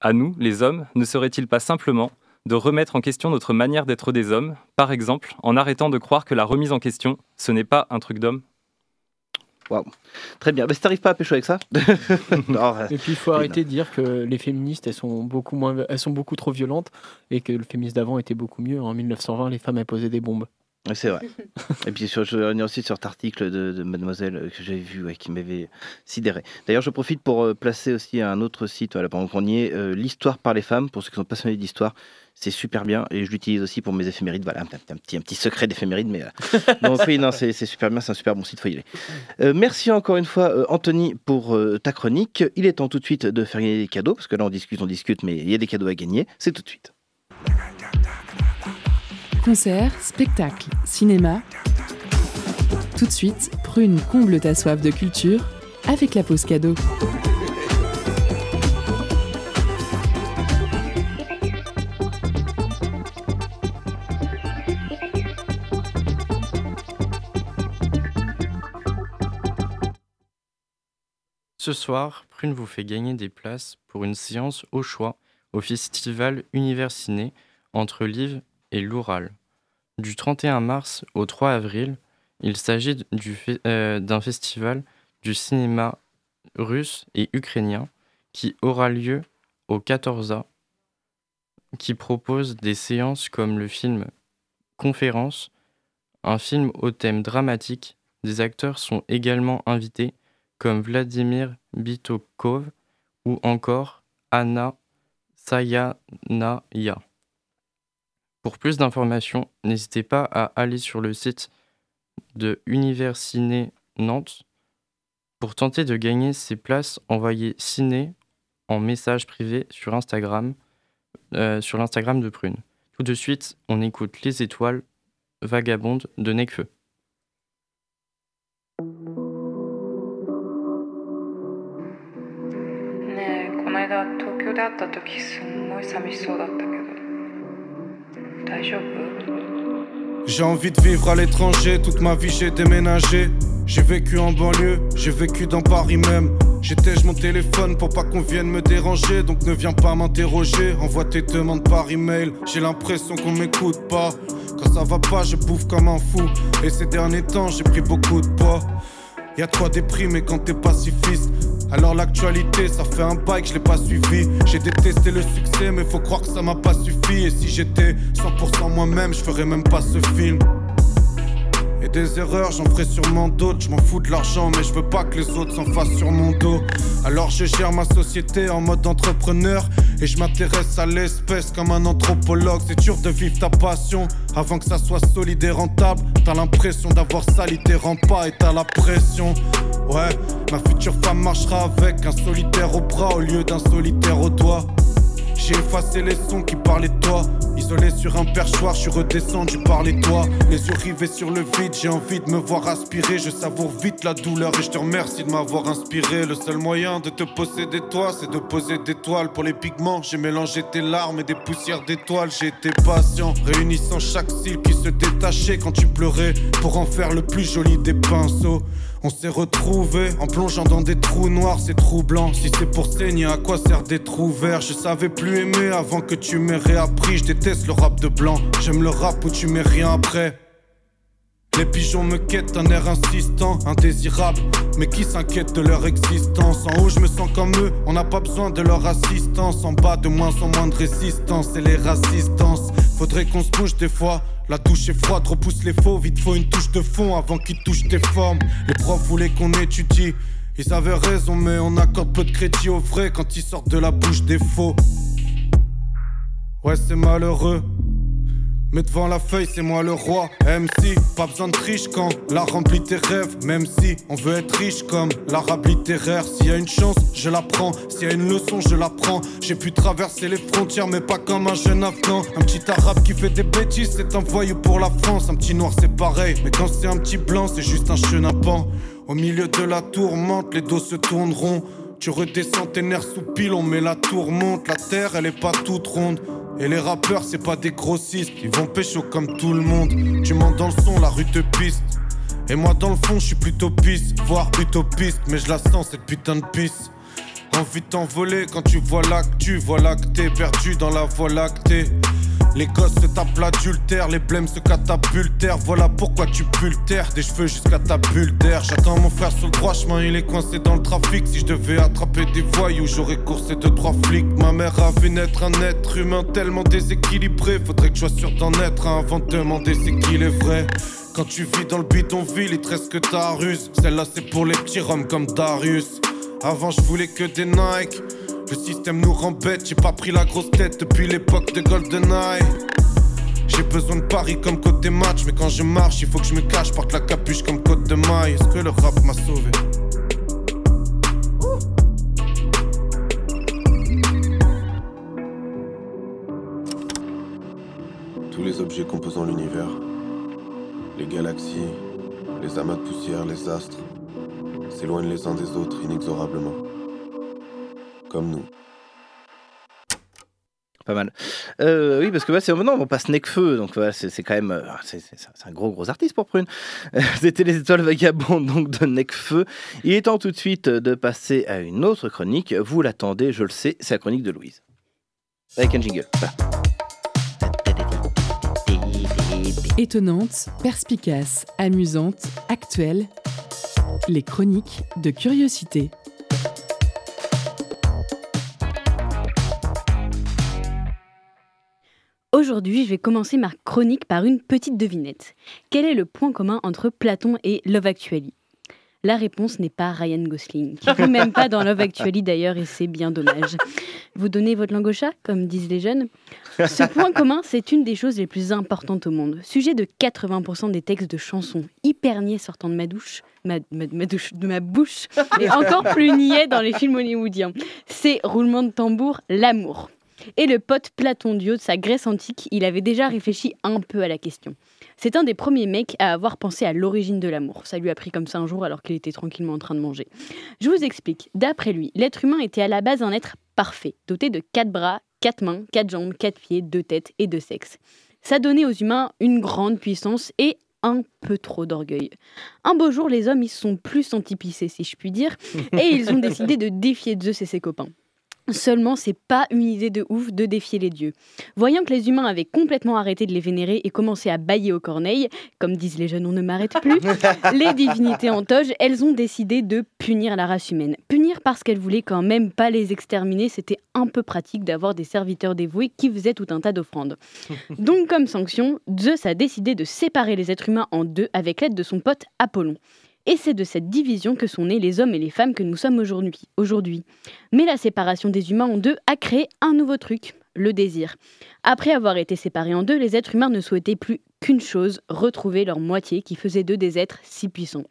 à nous, les hommes, ne serait-il pas simplement de remettre en question notre manière d'être des hommes, par exemple en arrêtant de croire que la remise en question, ce n'est pas un truc d'homme? Très bien. Mais si t'arrives pas à pécho avec ça. [laughs] et puis il faut arrêter de dire que les féministes, elles sont beaucoup moins, elles sont beaucoup trop violentes et que le féminisme d'avant était beaucoup mieux. En 1920, les femmes elles posaient des bombes. C'est vrai. [laughs] et puis sur, je reviens aussi sur cet article de, Mademoiselle euh, que j'avais vu, qui m'avait sidéré. D'ailleurs, je profite pour euh, placer aussi un autre site, voilà, pendant qu'on y est, euh, l'histoire par les femmes, pour ceux qui sont passionnés d'histoire. C'est super bien et je l'utilise aussi pour mes éphémérides. Voilà, un, petit, un petit secret d'éphéméride, mais donc oui, non, c'est super bien, c'est un super bon site, faut y aller. merci encore une fois, Anthony, pour ta chronique. Il est temps tout de suite de faire gagner des cadeaux, parce que là on discute, on discute, mais il y a des cadeaux à gagner. C'est tout de suite. Concerts, spectacles, cinéma. Tout de suite, prune comble ta soif de culture avec la pause cadeau. Ce soir, Prune vous fait gagner des places pour une séance au choix au festival Universiné entre Live et l'Oural. Du 31 mars au 3 avril, Il s'agit euh, d'un festival du cinéma russe et ukrainien qui aura lieu au 14A, qui propose des séances comme le film Conférence, un film au thème dramatique. Des acteurs sont également invités comme Vladimir Bitokov ou encore Anna Sayanaya. Pour plus d'informations, n'hésitez pas à aller sur le site de Universiné Nantes. Pour tenter de gagner ces places, envoyez ciné en message privé sur Instagram, euh, sur l'Instagram de Prune. Tout de suite, on écoute Les Étoiles vagabondes de Necfeu. J'ai envie de vivre à l'étranger, toute ma vie j'ai déménagé. J'ai vécu en banlieue, j'ai vécu dans Paris même. J'étais mon téléphone pour pas qu'on vienne me déranger, donc ne viens pas m'interroger. Envoie tes demandes par email, j'ai l'impression qu'on m'écoute pas. Quand ça va pas, je bouffe comme un fou. Et ces derniers temps, j'ai pris beaucoup de poids. Y'a trois déprimés quand t'es pacifiste. Alors l'actualité, ça fait un bail que je l'ai pas suivi. J'ai détesté le succès, mais faut croire que ça m'a pas suffi. Et si j'étais 100% moi-même, je ferais même pas ce film. Des erreurs, j'en ferai sûrement d'autres. Je m'en fous de l'argent, mais je veux pas que les autres s'en fassent sur mon dos. Alors je gère ma société en mode entrepreneur. Et je m'intéresse à l'espèce comme un anthropologue. C'est dur de vivre ta passion avant que ça soit solide et rentable. T'as l'impression d'avoir sali tes pas et t'as la pression. Ouais, ma future femme marchera avec un solitaire au bras au lieu d'un solitaire au doigt. J'ai effacé les sons qui parlaient de toi. Isolé sur un perchoir, je suis redescendu par les toits. Les yeux rivés sur le vide, j'ai envie de me voir aspirer. Je savoure vite la douleur et je te remercie de m'avoir inspiré. Le seul moyen de te posséder toi, c'est de poser des toiles pour les pigments. J'ai mélangé tes larmes et des poussières d'étoiles. J'ai été patient, réunissant chaque cils qui se détachait quand tu pleurais pour en faire le plus joli des pinceaux. On s'est retrouvés en plongeant dans des trous noirs, c'est troublant. Si c'est pour saigner, à quoi sert des trous verts Je savais plus aimer avant que tu m'aies réappris. Je déteste le rap de blanc, j'aime le rap où tu mets rien après. Les pigeons me quittent, un air insistant, indésirable. Mais qui s'inquiète de leur existence? En haut, je me sens comme eux, on n'a pas besoin de leur assistance. En bas, de moins en moins de résistance, et les rassistances. Faudrait qu'on se bouge des fois. La touche est froide, repousse les faux. Vite, faut une touche de fond avant qu'ils touchent tes formes. Les profs voulaient qu'on étudie. Ils avaient raison, mais on accorde peu de crédit aux vrais quand ils sortent de la bouche des faux. Ouais, c'est malheureux. Mais devant la feuille, c'est moi le roi. MC, pas besoin de triche quand la remplit tes rêves. Même si on veut être riche comme l'arabe littéraire. S'il y a une chance, je la prends. S'il y a une leçon, je la prends. J'ai pu traverser les frontières, mais pas comme un jeune afghan. Un petit arabe qui fait des bêtises, c'est un voyou pour la France. Un petit noir, c'est pareil. Mais quand c'est un petit blanc, c'est juste un chenapan. Au milieu de la tourmente, les dos se tourneront. Tu redescends tes nerfs sous pilon, mais la tourmente. La terre, elle est pas toute ronde. Et les rappeurs, c'est pas des grossistes, ils vont pécho comme tout le monde. Tu montes dans le son, la rue te piste. Et moi, dans le fond, je suis plutôt piste, voire utopiste, mais je la sens cette putain de piste. Envie de t'envoler quand tu vois l'actu, que t'es perdu dans la voie lactée. Les gosses se tapent l'adultère, les blêmes se catapultèrent. Voilà pourquoi tu pultères des cheveux jusqu'à ta bulle d'air. J'attends mon frère sur le droit chemin, il est coincé dans le trafic. Si je devais attraper des voyous, j'aurais coursé deux trois flics. Ma mère a vu naître un être humain tellement déséquilibré. Faudrait que je sois sûr d'en être avant de demander c'est qu'il est vrai. Quand tu vis dans le bidonville, il te reste que ta ruse. Celle-là, c'est pour les petits roms comme Darius. Avant, je voulais que des Nike. Le système nous rend j'ai pas pris la grosse tête depuis l'époque de GoldenEye. J'ai besoin de Paris comme côté match, mais quand je marche, il faut que je me cache, porte la capuche comme côte de maille. Est-ce que le rap m'a sauvé? Tous les objets composant l'univers, les galaxies, les amas de poussière, les astres, s'éloignent les uns des autres inexorablement comme nous. Pas mal. Euh, oui, parce que c'est maintenant on passe Necfeu, donc c'est quand même euh, c'est un gros gros artiste pour Prune. C'était les étoiles vagabondes donc de Necfeu. Il est temps tout de suite de passer à une autre chronique. Vous l'attendez, je le sais, c'est la chronique de Louise. Avec un jingle. Étonnante, perspicace, amusante, actuelle, les chroniques de curiosité. Aujourd'hui, je vais commencer ma chronique par une petite devinette. Quel est le point commun entre Platon et Love Actually? La réponse n'est pas Ryan Gosling, qui joue même pas dans Love Actually d'ailleurs, et c'est bien dommage. Vous donnez votre langue au chat, comme disent les jeunes Ce point commun, c'est une des choses les plus importantes au monde. Sujet de 80% des textes de chansons hyper niais sortant de ma de ma bouche, et encore plus niais dans les films hollywoodiens. C'est roulement de tambour, l'amour. Et le pote Platon, dieu de sa Grèce antique, il avait déjà réfléchi un peu à la question. C'est un des premiers mecs à avoir pensé à l'origine de l'amour. Ça lui a pris comme ça un jour alors qu'il était tranquillement en train de manger. Je vous explique. D'après lui, l'être humain était à la base un être parfait, doté de quatre bras, quatre mains, quatre jambes, quatre pieds, deux têtes et deux sexes. Ça donnait aux humains une grande puissance et un peu trop d'orgueil. Un beau jour, les hommes ils se sont plus sentis pisser, si je puis dire, et ils ont [laughs] décidé de défier Zeus et ses copains. Seulement, c'est pas une idée de ouf de défier les dieux. Voyant que les humains avaient complètement arrêté de les vénérer et commencé à bailler aux corneilles, comme disent les jeunes, on ne m'arrête plus, [laughs] les divinités en toge, elles ont décidé de punir la race humaine. Punir parce qu'elles voulaient quand même pas les exterminer, c'était un peu pratique d'avoir des serviteurs dévoués qui faisaient tout un tas d'offrandes. [laughs] Donc, comme sanction, Zeus a décidé de séparer les êtres humains en deux avec l'aide de son pote Apollon. Et c'est de cette division que sont nés les hommes et les femmes que nous sommes aujourd'hui. aujourd'hui. Mais la séparation des humains en deux a créé un nouveau truc, le désir. Après avoir été séparés en deux, les êtres humains ne souhaitaient plus qu'une chose, retrouver leur moitié qui faisait d'eux des êtres si puissants.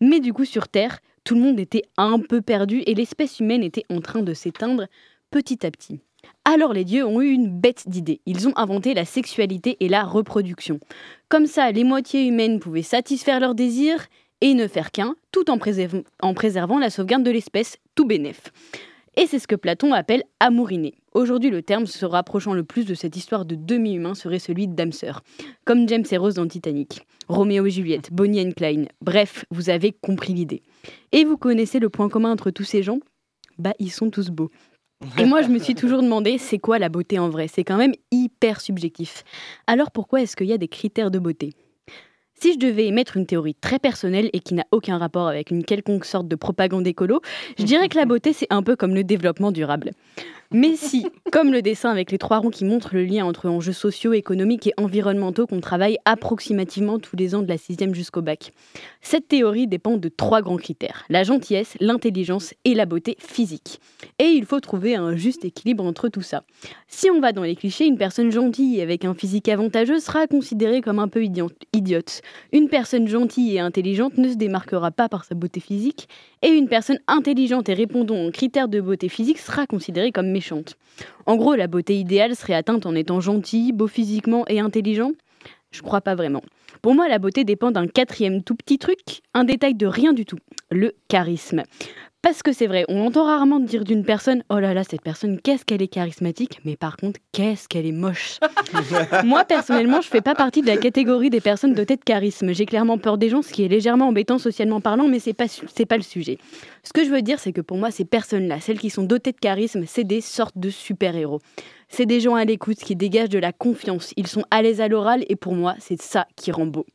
Mais du coup, sur Terre, tout le monde était un peu perdu et l'espèce humaine était en train de s'éteindre petit à petit. Alors les dieux ont eu une bête d'idée. Ils ont inventé la sexualité et la reproduction. Comme ça, les moitiés humaines pouvaient satisfaire leurs désirs et ne faire qu'un, tout en, préserv- en préservant la sauvegarde de l'espèce, tout bénef. Et c'est ce que Platon appelle amouriner. Aujourd'hui, le terme se rapprochant le plus de cette histoire de demi-humain serait celui d'âme comme James et Rose dans Titanic, Roméo et Juliette, Bonnie and Clyde. Bref, vous avez compris l'idée. Et vous connaissez le point commun entre tous ces gens? Bah, ils sont tous beaux. Et moi, je me suis toujours demandé, c'est quoi la beauté en vrai? C'est quand même hyper subjectif. Alors pourquoi est-ce qu'il y a des critères de beauté? Si je devais émettre une théorie très personnelle et qui n'a aucun rapport avec une quelconque sorte de propagande écolo, je dirais que la beauté, c'est un peu comme le développement durable. Mais si, comme le dessin avec les trois ronds qui montre le lien entre enjeux sociaux, économiques et environnementaux qu'on travaille approximativement tous les ans de la sixième jusqu'au bac. Cette théorie dépend de trois grands critères, la gentillesse, l'intelligence et la beauté physique. Et il faut trouver un juste équilibre entre tout ça. Si on va dans les clichés, une personne gentille avec un physique avantageux sera considérée comme un peu idio- idiote. Une personne gentille et intelligente ne se démarquera pas par sa beauté physique, et une personne intelligente et répondant aux critères de beauté physique sera considérée comme méchante. En gros, la beauté idéale serait atteinte en étant gentil, beau physiquement et intelligent? Je crois pas vraiment. Pour moi, la beauté dépend d'un quatrième tout petit truc, un détail de rien du tout, le charisme. Parce que c'est vrai, on entend rarement dire d'une personne Oh là là, cette personne, qu'est-ce qu'elle est charismatique, mais par contre, qu'est-ce qu'elle est moche. [laughs] Moi, personnellement, je fais pas partie de la catégorie des personnes dotées de charisme. J'ai clairement peur des gens, ce qui est légèrement embêtant socialement parlant, mais c'est pas, c'est pas le sujet. Ce que je veux dire, c'est que pour moi, ces personnes-là, celles qui sont dotées de charisme, c'est des sortes de super-héros. C'est des gens à l'écoute qui dégagent de la confiance. Ils sont à l'aise à l'oral et pour moi, c'est ça qui rend beau.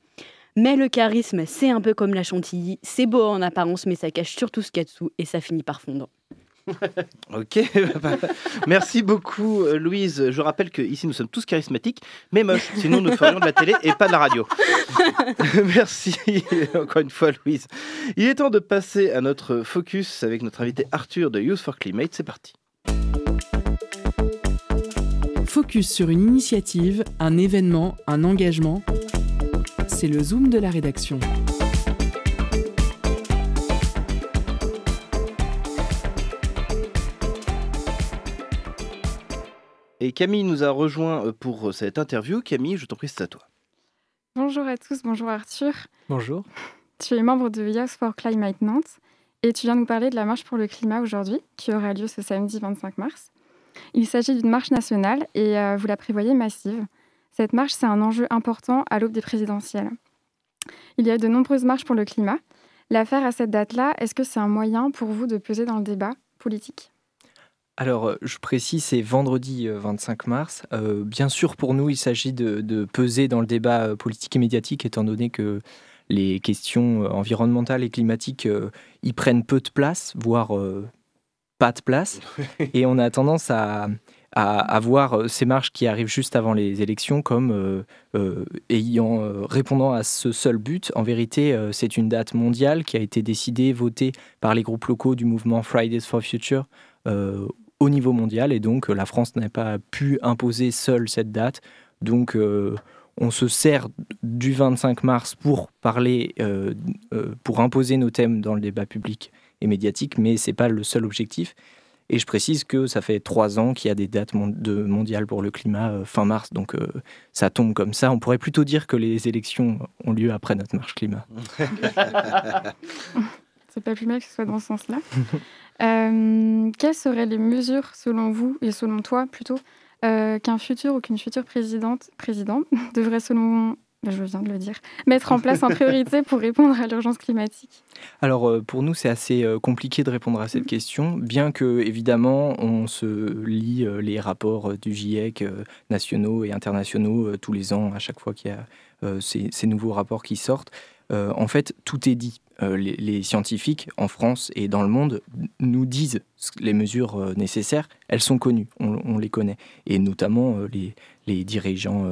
Mais le charisme, c'est un peu comme la chantilly. C'est beau en apparence, mais ça cache surtout ce qu'il y a dessous et ça finit par fondre. [laughs] Ok, [laughs] merci beaucoup euh, Louise. Je rappelle que ici nous sommes tous charismatiques, mais moches. Sinon nous ferions de la télé et pas de la radio. [laughs] merci encore une fois Louise. Il est temps de passer à notre focus avec notre invité Arthur de Youth for Climate. C'est parti. Focus sur une initiative, un événement, un engagement. C'est le zoom de la rédaction. Et Camille nous a rejoint euh, pour cette interview. Camille, je t'en prie, c'est à toi. Bonjour à tous, bonjour Arthur. Bonjour. Tu es membre de Youth for Climate Nantes et tu viens nous parler de la marche pour le climat aujourd'hui, qui aura lieu ce samedi 25 mars. Il s'agit d'une marche nationale et euh, vous la prévoyez massive. Cette marche, c'est un enjeu important à l'aube des présidentielles. Il y a de nombreuses marches pour le climat. La faire à cette date-là, est-ce que c'est un moyen pour vous de peser dans le débat politique? Alors, je précise, c'est vendredi 25 mars. bien sûr, pour nous, il s'agit de, de, peser dans le débat politique et médiatique, étant donné que les questions environnementales et climatiques y prennent peu de place, voire pas de place. [laughs] et on a tendance à, à, voir euh, ces marches qui arrivent juste avant les élections comme euh, euh, ayant répondant à ce seul but. En vérité, c'est une date mondiale qui a été décidée, votée par les groupes locaux du mouvement Fridays for Future au niveau mondial, et donc la France n'a pas pu imposer seule cette date. Donc on se sert du 25 mars pour parler, pour imposer nos thèmes dans le débat public et médiatique, mais c'est pas le seul objectif. Et je précise que ça fait trois ans qu'il y a des dates de mondiales pour le climat euh, fin mars, donc euh, ça tombe comme ça. On pourrait plutôt dire que les élections ont lieu après notre marche climat. [laughs] [laughs] C'est pas plus mal que ce soit dans ce sens-là. [laughs] Euh, quelles seraient les mesures, selon vous, et selon toi plutôt, qu'un futur ou qu'une future présidente, président devrait, selon je viens de le dire, mettre en place en priorité [laughs] pour répondre à l'urgence climatique Alors euh, pour nous, c'est assez euh, compliqué de répondre à cette question, bien que évidemment on se lit euh, les rapports du GIEC nationaux et internationaux tous les ans, à chaque fois qu'il y a ces, nouveaux rapports qui sortent. en fait, tout est dit. Les, scientifiques en France et dans le monde nous disent les mesures nécessaires. Elles sont connues, on, les connaît. Et notamment les, les dirigeants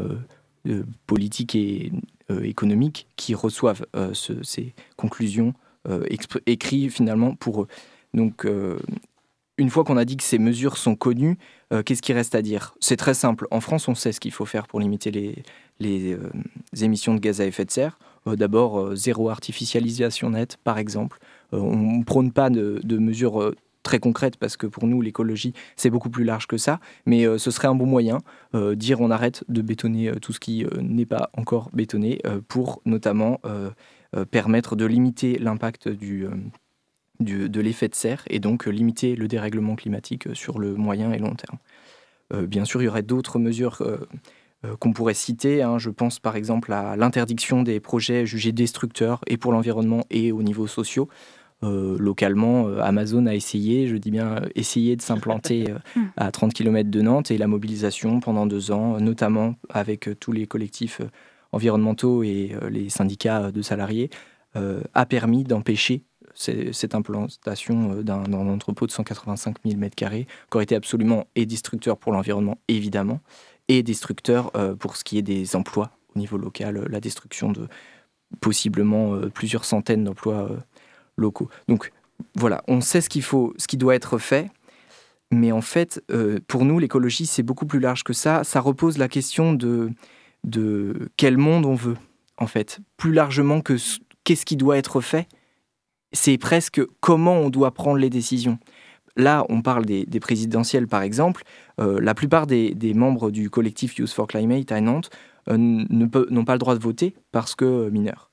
politiques et euh, économiques qui reçoivent euh, ces conclusions euh, écrites finalement pour eux. Donc, une fois qu'on a dit que ces mesures sont connues, qu'est-ce qui reste à dire? C'est très simple. En France, on sait ce qu'il faut faire pour limiter les, les émissions de gaz à effet de serre. D'abord, zéro artificialisation nette, par exemple. on ne prône pas de mesures très concrète parce que pour nous, l'écologie, c'est beaucoup plus large que ça. Mais euh, ce serait un bon moyen, euh, dire on arrête de bétonner euh, tout ce qui n'est pas encore bétonné pour notamment permettre de limiter l'impact du, de l'effet de serre et donc limiter le dérèglement climatique sur le moyen et long terme. bien sûr, il y aurait d'autres mesures qu'on pourrait citer. Hein. Je pense par exemple à l'interdiction des projets jugés destructeurs et pour l'environnement et au niveau social. Euh, localement, euh, Amazon a essayé, je dis bien euh, essayé de s'implanter [laughs] hmm. à 30 km de Nantes et la mobilisation pendant deux ans, notamment avec tous les collectifs environnementaux et les syndicats de salariés, a permis d'empêcher cette implantation d'un entrepôt de 185 000 m2 qui aurait été absolument et destructeur pour l'environnement, évidemment, et destructeur pour ce qui est des emplois au niveau local, la destruction de possiblement plusieurs centaines d'emplois locaux. Donc voilà, on sait ce qu'il faut, ce qui doit être fait, mais en fait, euh, pour nous, l'écologie, c'est beaucoup plus large que ça. Ça repose la question de, de quel monde on veut, en fait. Plus largement que qu'est-ce qui doit être fait, c'est presque comment on doit prendre les décisions. Là, on parle des, présidentielles, par exemple. Euh, la plupart des, membres du collectif Youth for Climate à Nantes euh, n'ont pas le droit de voter parce que mineurs.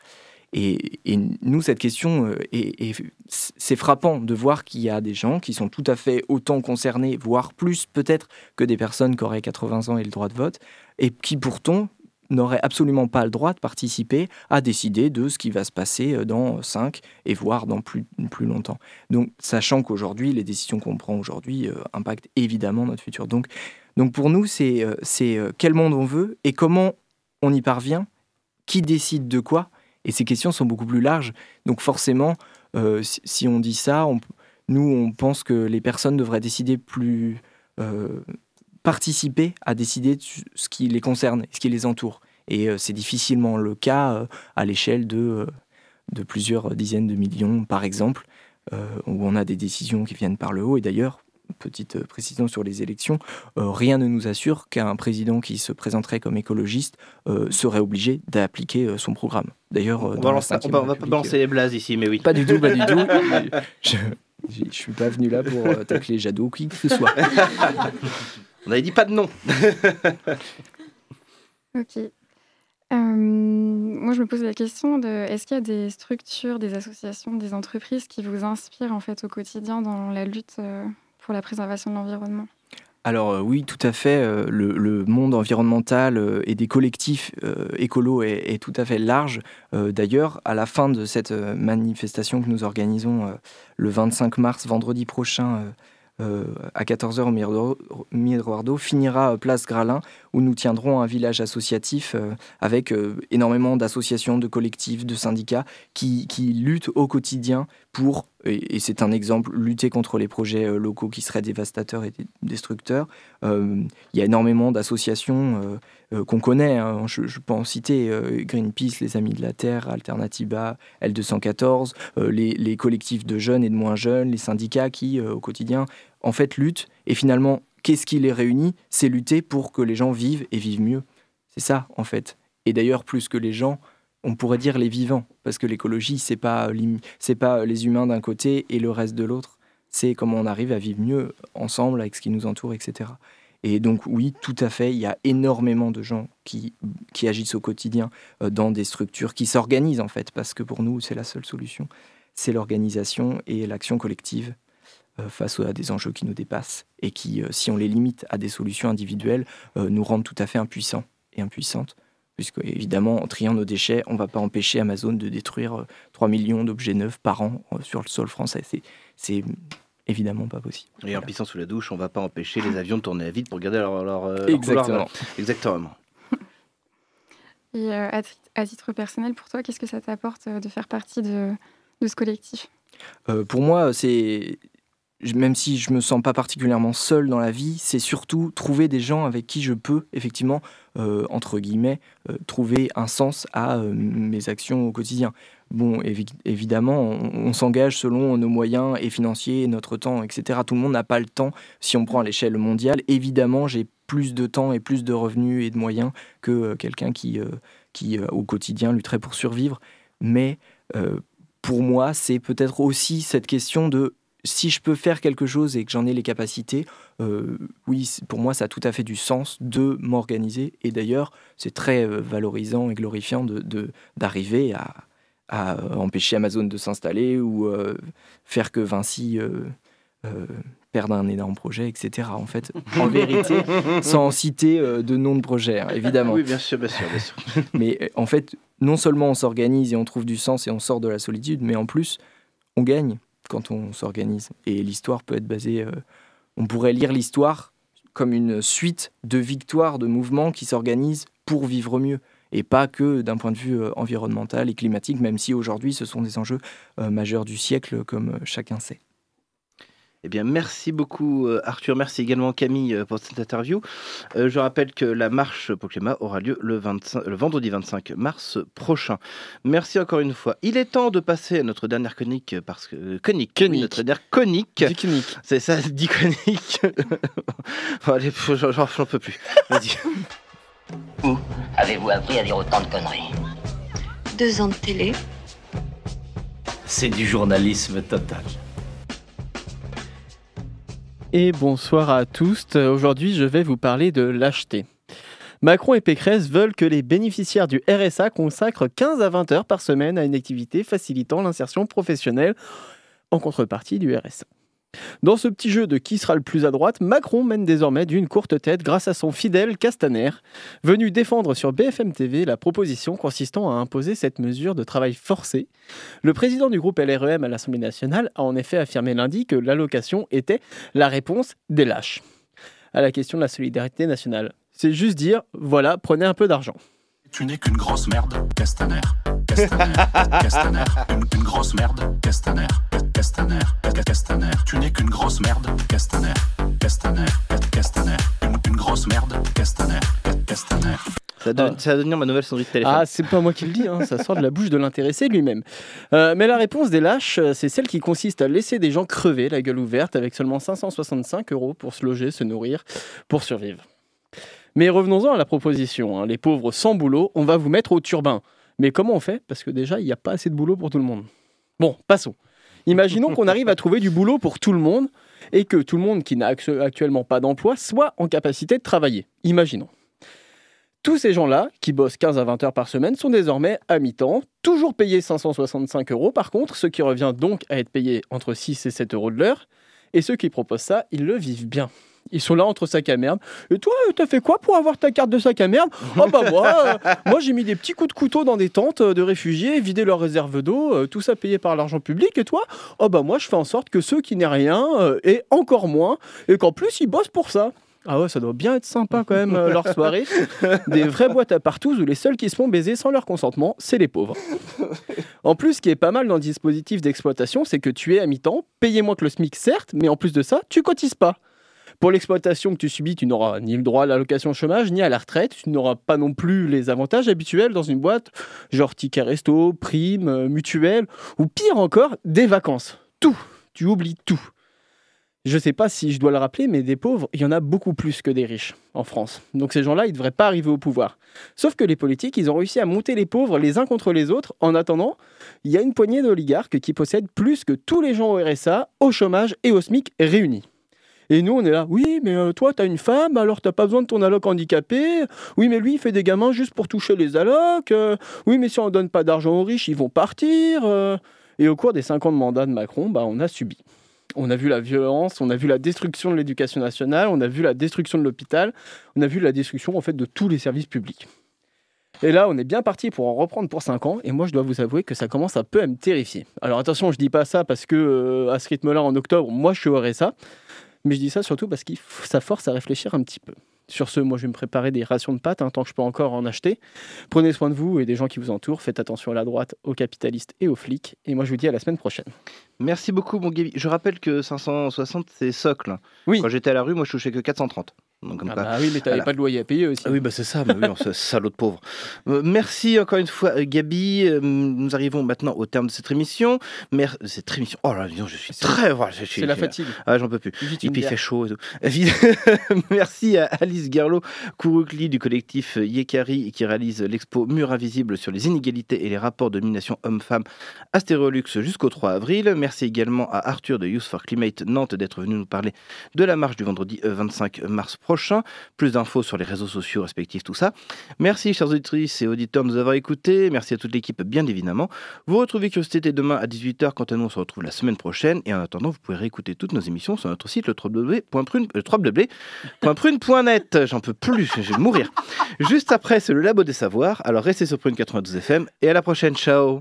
Et, nous, cette question, euh, c'est frappant de voir qu'il y a des gens qui sont tout à fait autant concernés, voire plus peut-être que des personnes qui auraient 80 ans et le droit de vote, et qui pourtant n'auraient absolument pas le droit de participer à décider de ce qui va se passer euh, dans 5 et voire dans plus, plus longtemps. Donc, sachant qu'aujourd'hui, les décisions qu'on prend aujourd'hui euh, impactent évidemment notre futur. Donc, donc pour nous, c'est quel monde on veut et comment on y parvient, qui décide de quoi et ces questions sont beaucoup plus larges. Donc forcément, euh, si, on dit ça, nous, on pense que les personnes devraient décider plus... Euh, participer à décider de ce qui les concerne, ce qui les entoure. Et euh, c'est difficilement le cas à l'échelle de, de plusieurs dizaines de millions, par exemple, où on a des décisions qui viennent par le haut. Et d'ailleurs, petite euh, précision sur les élections, euh, rien ne nous assure qu'un président qui se présenterait comme écologiste euh, serait obligé d'appliquer son programme. D'ailleurs, on, va, va pas balancer les blazes ici, mais oui. Pas du tout, pas du tout. [laughs] je, ne suis pas venu là pour tacler Jadot ou qui que ce soit. on avait dit pas de nom. [laughs] ok. moi, je me pose la question de est-ce qu'il y a des structures, des associations, des entreprises qui vous inspirent en fait au quotidien dans la lutte pour la préservation de l'environnement alors euh, oui, tout à fait. Euh, le, monde environnemental euh, et des collectifs écolos est, tout à fait large. D'ailleurs, à la fin de cette manifestation que nous organisons le 25 mars, vendredi prochain, à 14h au Miroir d'eau, finira place Gralin, où nous tiendrons un village associatif avec énormément d'associations, de collectifs, de syndicats qui, qui luttent au quotidien pour et, c'est un exemple, lutter contre les projets euh, locaux qui seraient dévastateurs et destructeurs. Euh, il y a énormément d'associations euh, qu'on connaît, hein. je, peux en citer Greenpeace, les Amis de la Terre, Alternativa, L214, les, les, collectifs de jeunes et de moins jeunes, les syndicats qui, au quotidien, en fait, luttent. Et finalement, qu'est-ce qui les réunit? C'est lutter pour que les gens vivent et vivent mieux. C'est ça, en fait. Et d'ailleurs, plus que les gens, on pourrait dire les vivants, parce que l'écologie, c'est pas, c'est pas les humains d'un côté et le reste de l'autre, c'est comment on arrive à vivre mieux ensemble avec ce qui nous entoure, etc. Et donc oui, tout à fait, il y a énormément de gens qui, qui agissent au quotidien euh, dans des structures qui s'organisent en fait, parce que pour nous, c'est la seule solution, c'est l'organisation et l'action collective euh, face à des enjeux qui nous dépassent et qui, euh, si on les limite à des solutions individuelles, nous rendent tout à fait impuissants et impuissantes puisque évidemment, en triant nos déchets, on ne va pas empêcher Amazon de détruire 3 euh, millions d'objets neufs par an euh, sur le sol français. C'est évidemment pas possible. Et en pissant sous la douche, on ne va pas empêcher les avions de tourner à vide pour garder leur, leur, euh, Exactement. Exactement. [laughs] Et à, titre personnel, pour toi, qu'est-ce que ça t'apporte de faire partie de, de ce collectif? Pour moi, c'est même si je me sens pas particulièrement seul dans la vie, c'est surtout trouver des gens avec qui je peux effectivement, euh, entre guillemets, euh, trouver un sens à euh, mes actions au quotidien. Bon, évidemment, on, s'engage selon nos moyens et financiers, notre temps, etc. Tout le monde n'a pas le temps. Si on prend à l'échelle mondiale, évidemment, j'ai plus de temps et plus de revenus et de moyens que quelqu'un qui, qui au quotidien, lutterait pour survivre. Mais pour moi, c'est peut-être aussi cette question de si je peux faire quelque chose et que j'en ai les capacités, euh, oui, pour moi, ça a tout à fait du sens de m'organiser. Et d'ailleurs, c'est très euh, valorisant et glorifiant d'arriver de, à, à, empêcher Amazon de s'installer ou euh, faire que Vinci perde un énorme projet, etc. En fait, [laughs] en vérité, sans citer de nom de projet, hein, évidemment. Oui, bien sûr, bien sûr, bien sûr. [laughs] mais en fait, non seulement on s'organise et on trouve du sens et on sort de la solitude, mais en plus, on gagne quand on s'organise. Et l'histoire peut être basée. Euh, on pourrait lire l'histoire comme une suite de victoires, de mouvements qui s'organisent pour vivre mieux. Et pas que d'un point de vue euh, environnemental et climatique, même si aujourd'hui ce sont des enjeux euh, majeurs du siècle, comme chacun sait. Eh bien, merci beaucoup euh, Arthur, merci également Camille euh, pour cette interview. Euh, je rappelle que la marche climat aura lieu le, 25, le vendredi 25 mars prochain. Merci encore une fois. Il est temps de passer à notre dernière conique parce que conique, conique. notre dernière conique. C'est ça, [laughs] dit conique. [laughs] allez, j'en peux plus. Vas-y. [laughs] Où avez-vous appris à dire autant de conneries? Deux ans de télé. C'est du journalisme total et bonsoir à tous. Aujourd'hui, je vais vous parler de l'acheter. Macron et Pécresse veulent que les bénéficiaires du RSA consacrent 15 à 20 heures par semaine à une activité facilitant l'insertion professionnelle en contrepartie du RSA. Dans ce petit jeu de qui sera le plus à droite, Macron mène désormais d'une courte tête grâce à son fidèle Castaner, venu défendre sur BFM TV la proposition consistant à imposer cette mesure de travail forcé. Le président du groupe LREM à l'Assemblée nationale a en effet affirmé lundi que l'allocation était la réponse des lâches à la question de la solidarité nationale. C'est juste dire, voilà, prenez un peu d'argent. Tu n'es qu'une grosse merde, Castaner. Castaner, Castaner, une, grosse merde, Castaner. Castaner, Castaner, tu n'es qu'une grosse merde, Castaner. Castaner, Castaner, une, grosse merde, Castaner. Castaner. Ça va, devenir ma nouvelle sonnerie de téléphone. Ah, c'est pas moi qui le dis, hein, ça sort de la bouche de l'intéressé lui-même. Euh, mais la réponse des lâches, c'est celle qui consiste à laisser des gens crever la gueule ouverte avec seulement 565 euros pour se loger, se nourrir, pour survivre. Mais revenons-en à la proposition. Hein. Les pauvres sans boulot, on va vous mettre au turbin. Mais comment on fait? Parce que déjà, il n'y a pas assez de boulot pour tout le monde. Bon, passons. Imaginons qu'on arrive à trouver du boulot pour tout le monde et que tout le monde qui n'a actuellement pas d'emploi soit en capacité de travailler. Imaginons. Tous ces gens-là, qui bossent 15 à 20 heures par semaine, sont désormais à mi-temps, toujours payés 565 euros par contre, ce qui revient donc à être payés entre 6 et 7 euros de l'heure. Et ceux qui proposent ça, ils le vivent bien. Ils sont là entre sacs à merde. Et toi, euh, t'as fait quoi pour avoir ta carte de sac à merde? Oh bah moi, euh, [laughs] moi j'ai mis des petits coups de couteau dans des tentes euh, de réfugiés, vidé leurs réserves d'eau, euh, tout ça payé par l'argent public. Et toi? Oh bah moi je fais en sorte que ceux qui n'aient rien euh, aient encore moins et qu'en plus ils bossent pour ça. Ah ouais, ça doit bien être sympa quand même euh, leur soirée. [laughs] Des vraies boîtes à partout où les seuls qui se font baiser sans leur consentement, c'est les pauvres. En plus, ce qui est pas mal dans le dispositif d'exploitation, c'est que tu es à mi-temps, payé moins que le SMIC certes, mais en plus de ça, tu cotises pas. Pour l'exploitation que tu subis, tu n'auras ni le droit à l'allocation chômage, ni à la retraite. Tu n'auras pas non plus les avantages habituels dans une boîte, genre ticket resto, prime, euh, mutuelle, ou pire encore, des vacances. Tout. Tu oublies tout. Je sais pas si je dois le rappeler, mais des pauvres, il y en a beaucoup plus que des riches en France. Donc ces gens-là, ils devraient pas arriver au pouvoir. Sauf que les politiques, ils ont réussi à monter les pauvres les uns contre les autres. En attendant, il y a une poignée d'oligarques qui possèdent plus que tous les gens au RSA, au chômage et au SMIC réunis. Et nous, on est là, oui, mais euh, toi, t'as une femme, alors t'as pas besoin de ton alloc handicapé. Oui, mais lui, il fait des gamins juste pour toucher les allocs. Euh, oui, mais si on donne pas d'argent aux riches, ils vont partir. euh. Et au cours des cinq ans de Macron, bah, on a subi. On a vu la violence, on a vu la destruction de l'éducation nationale, on a vu la destruction de l'hôpital, on a vu la destruction en fait de tous les services publics. Et là, on est bien parti pour en reprendre pour 5 ans, et moi je dois vous avouer que ça commence un peu à me terrifier. Alors attention, je dis pas ça parce que à ce rythme-là, en octobre, moi je suis au mais je dis ça surtout parce que ça force à réfléchir un petit peu. Sur ce, moi je vais me préparer des rations de pâtes, hein, tant que je peux encore en acheter. Prenez soin de vous et des gens qui vous entourent, faites attention à la droite, aux capitalistes et aux flics, et moi je vous dis à la semaine prochaine. Merci beaucoup, mon Gaby. Je rappelle que 560, c'est socle. Oui. Quand j'étais à la rue, moi, je touchais que 430. Donc, comme Ah bah oui, mais t'avais Voilà. pas de loyer à payer aussi. Ah oui, bah c'est ça, bah oui, se- [laughs] salaud de pauvre. Euh, merci encore une fois, euh, Gabi. Euh, nous arrivons maintenant au terme de cette émission. Mer cette émission. Oh là, dis donc, je suis très. c'est la fatigue. Ah, j'en peux plus. Vite Et puis il fait chaud et tout. [laughs] [laughs] Merci à Alice Gerlo Kouroukli du collectif Yekari qui réalise l'expo Mur invisible sur les inégalités et les rapports de domination homme-femme à Stéréolux jusqu'au 3 avril. Merci également à Arthur de Youth for Climate Nantes d'être venu nous parler de la marche du vendredi euh, 25 mars prochain. Plus d'infos sur les réseaux sociaux respectifs, tout ça. Merci, chers auditrices et auditeurs, de nous avoir écoutés. Merci à toute l'équipe, bien évidemment. Vous retrouvez Curiosité demain à 18h. Quant à nous, on se retrouve la semaine prochaine. Et en attendant, vous pouvez réécouter toutes nos émissions sur notre site, le www.prune- euh, www.prune.net. J'en peux plus, je vais mourir. Juste après, c'est le Labo des Savoirs. Alors restez sur Prune 92 FM et à la prochaine. Ciao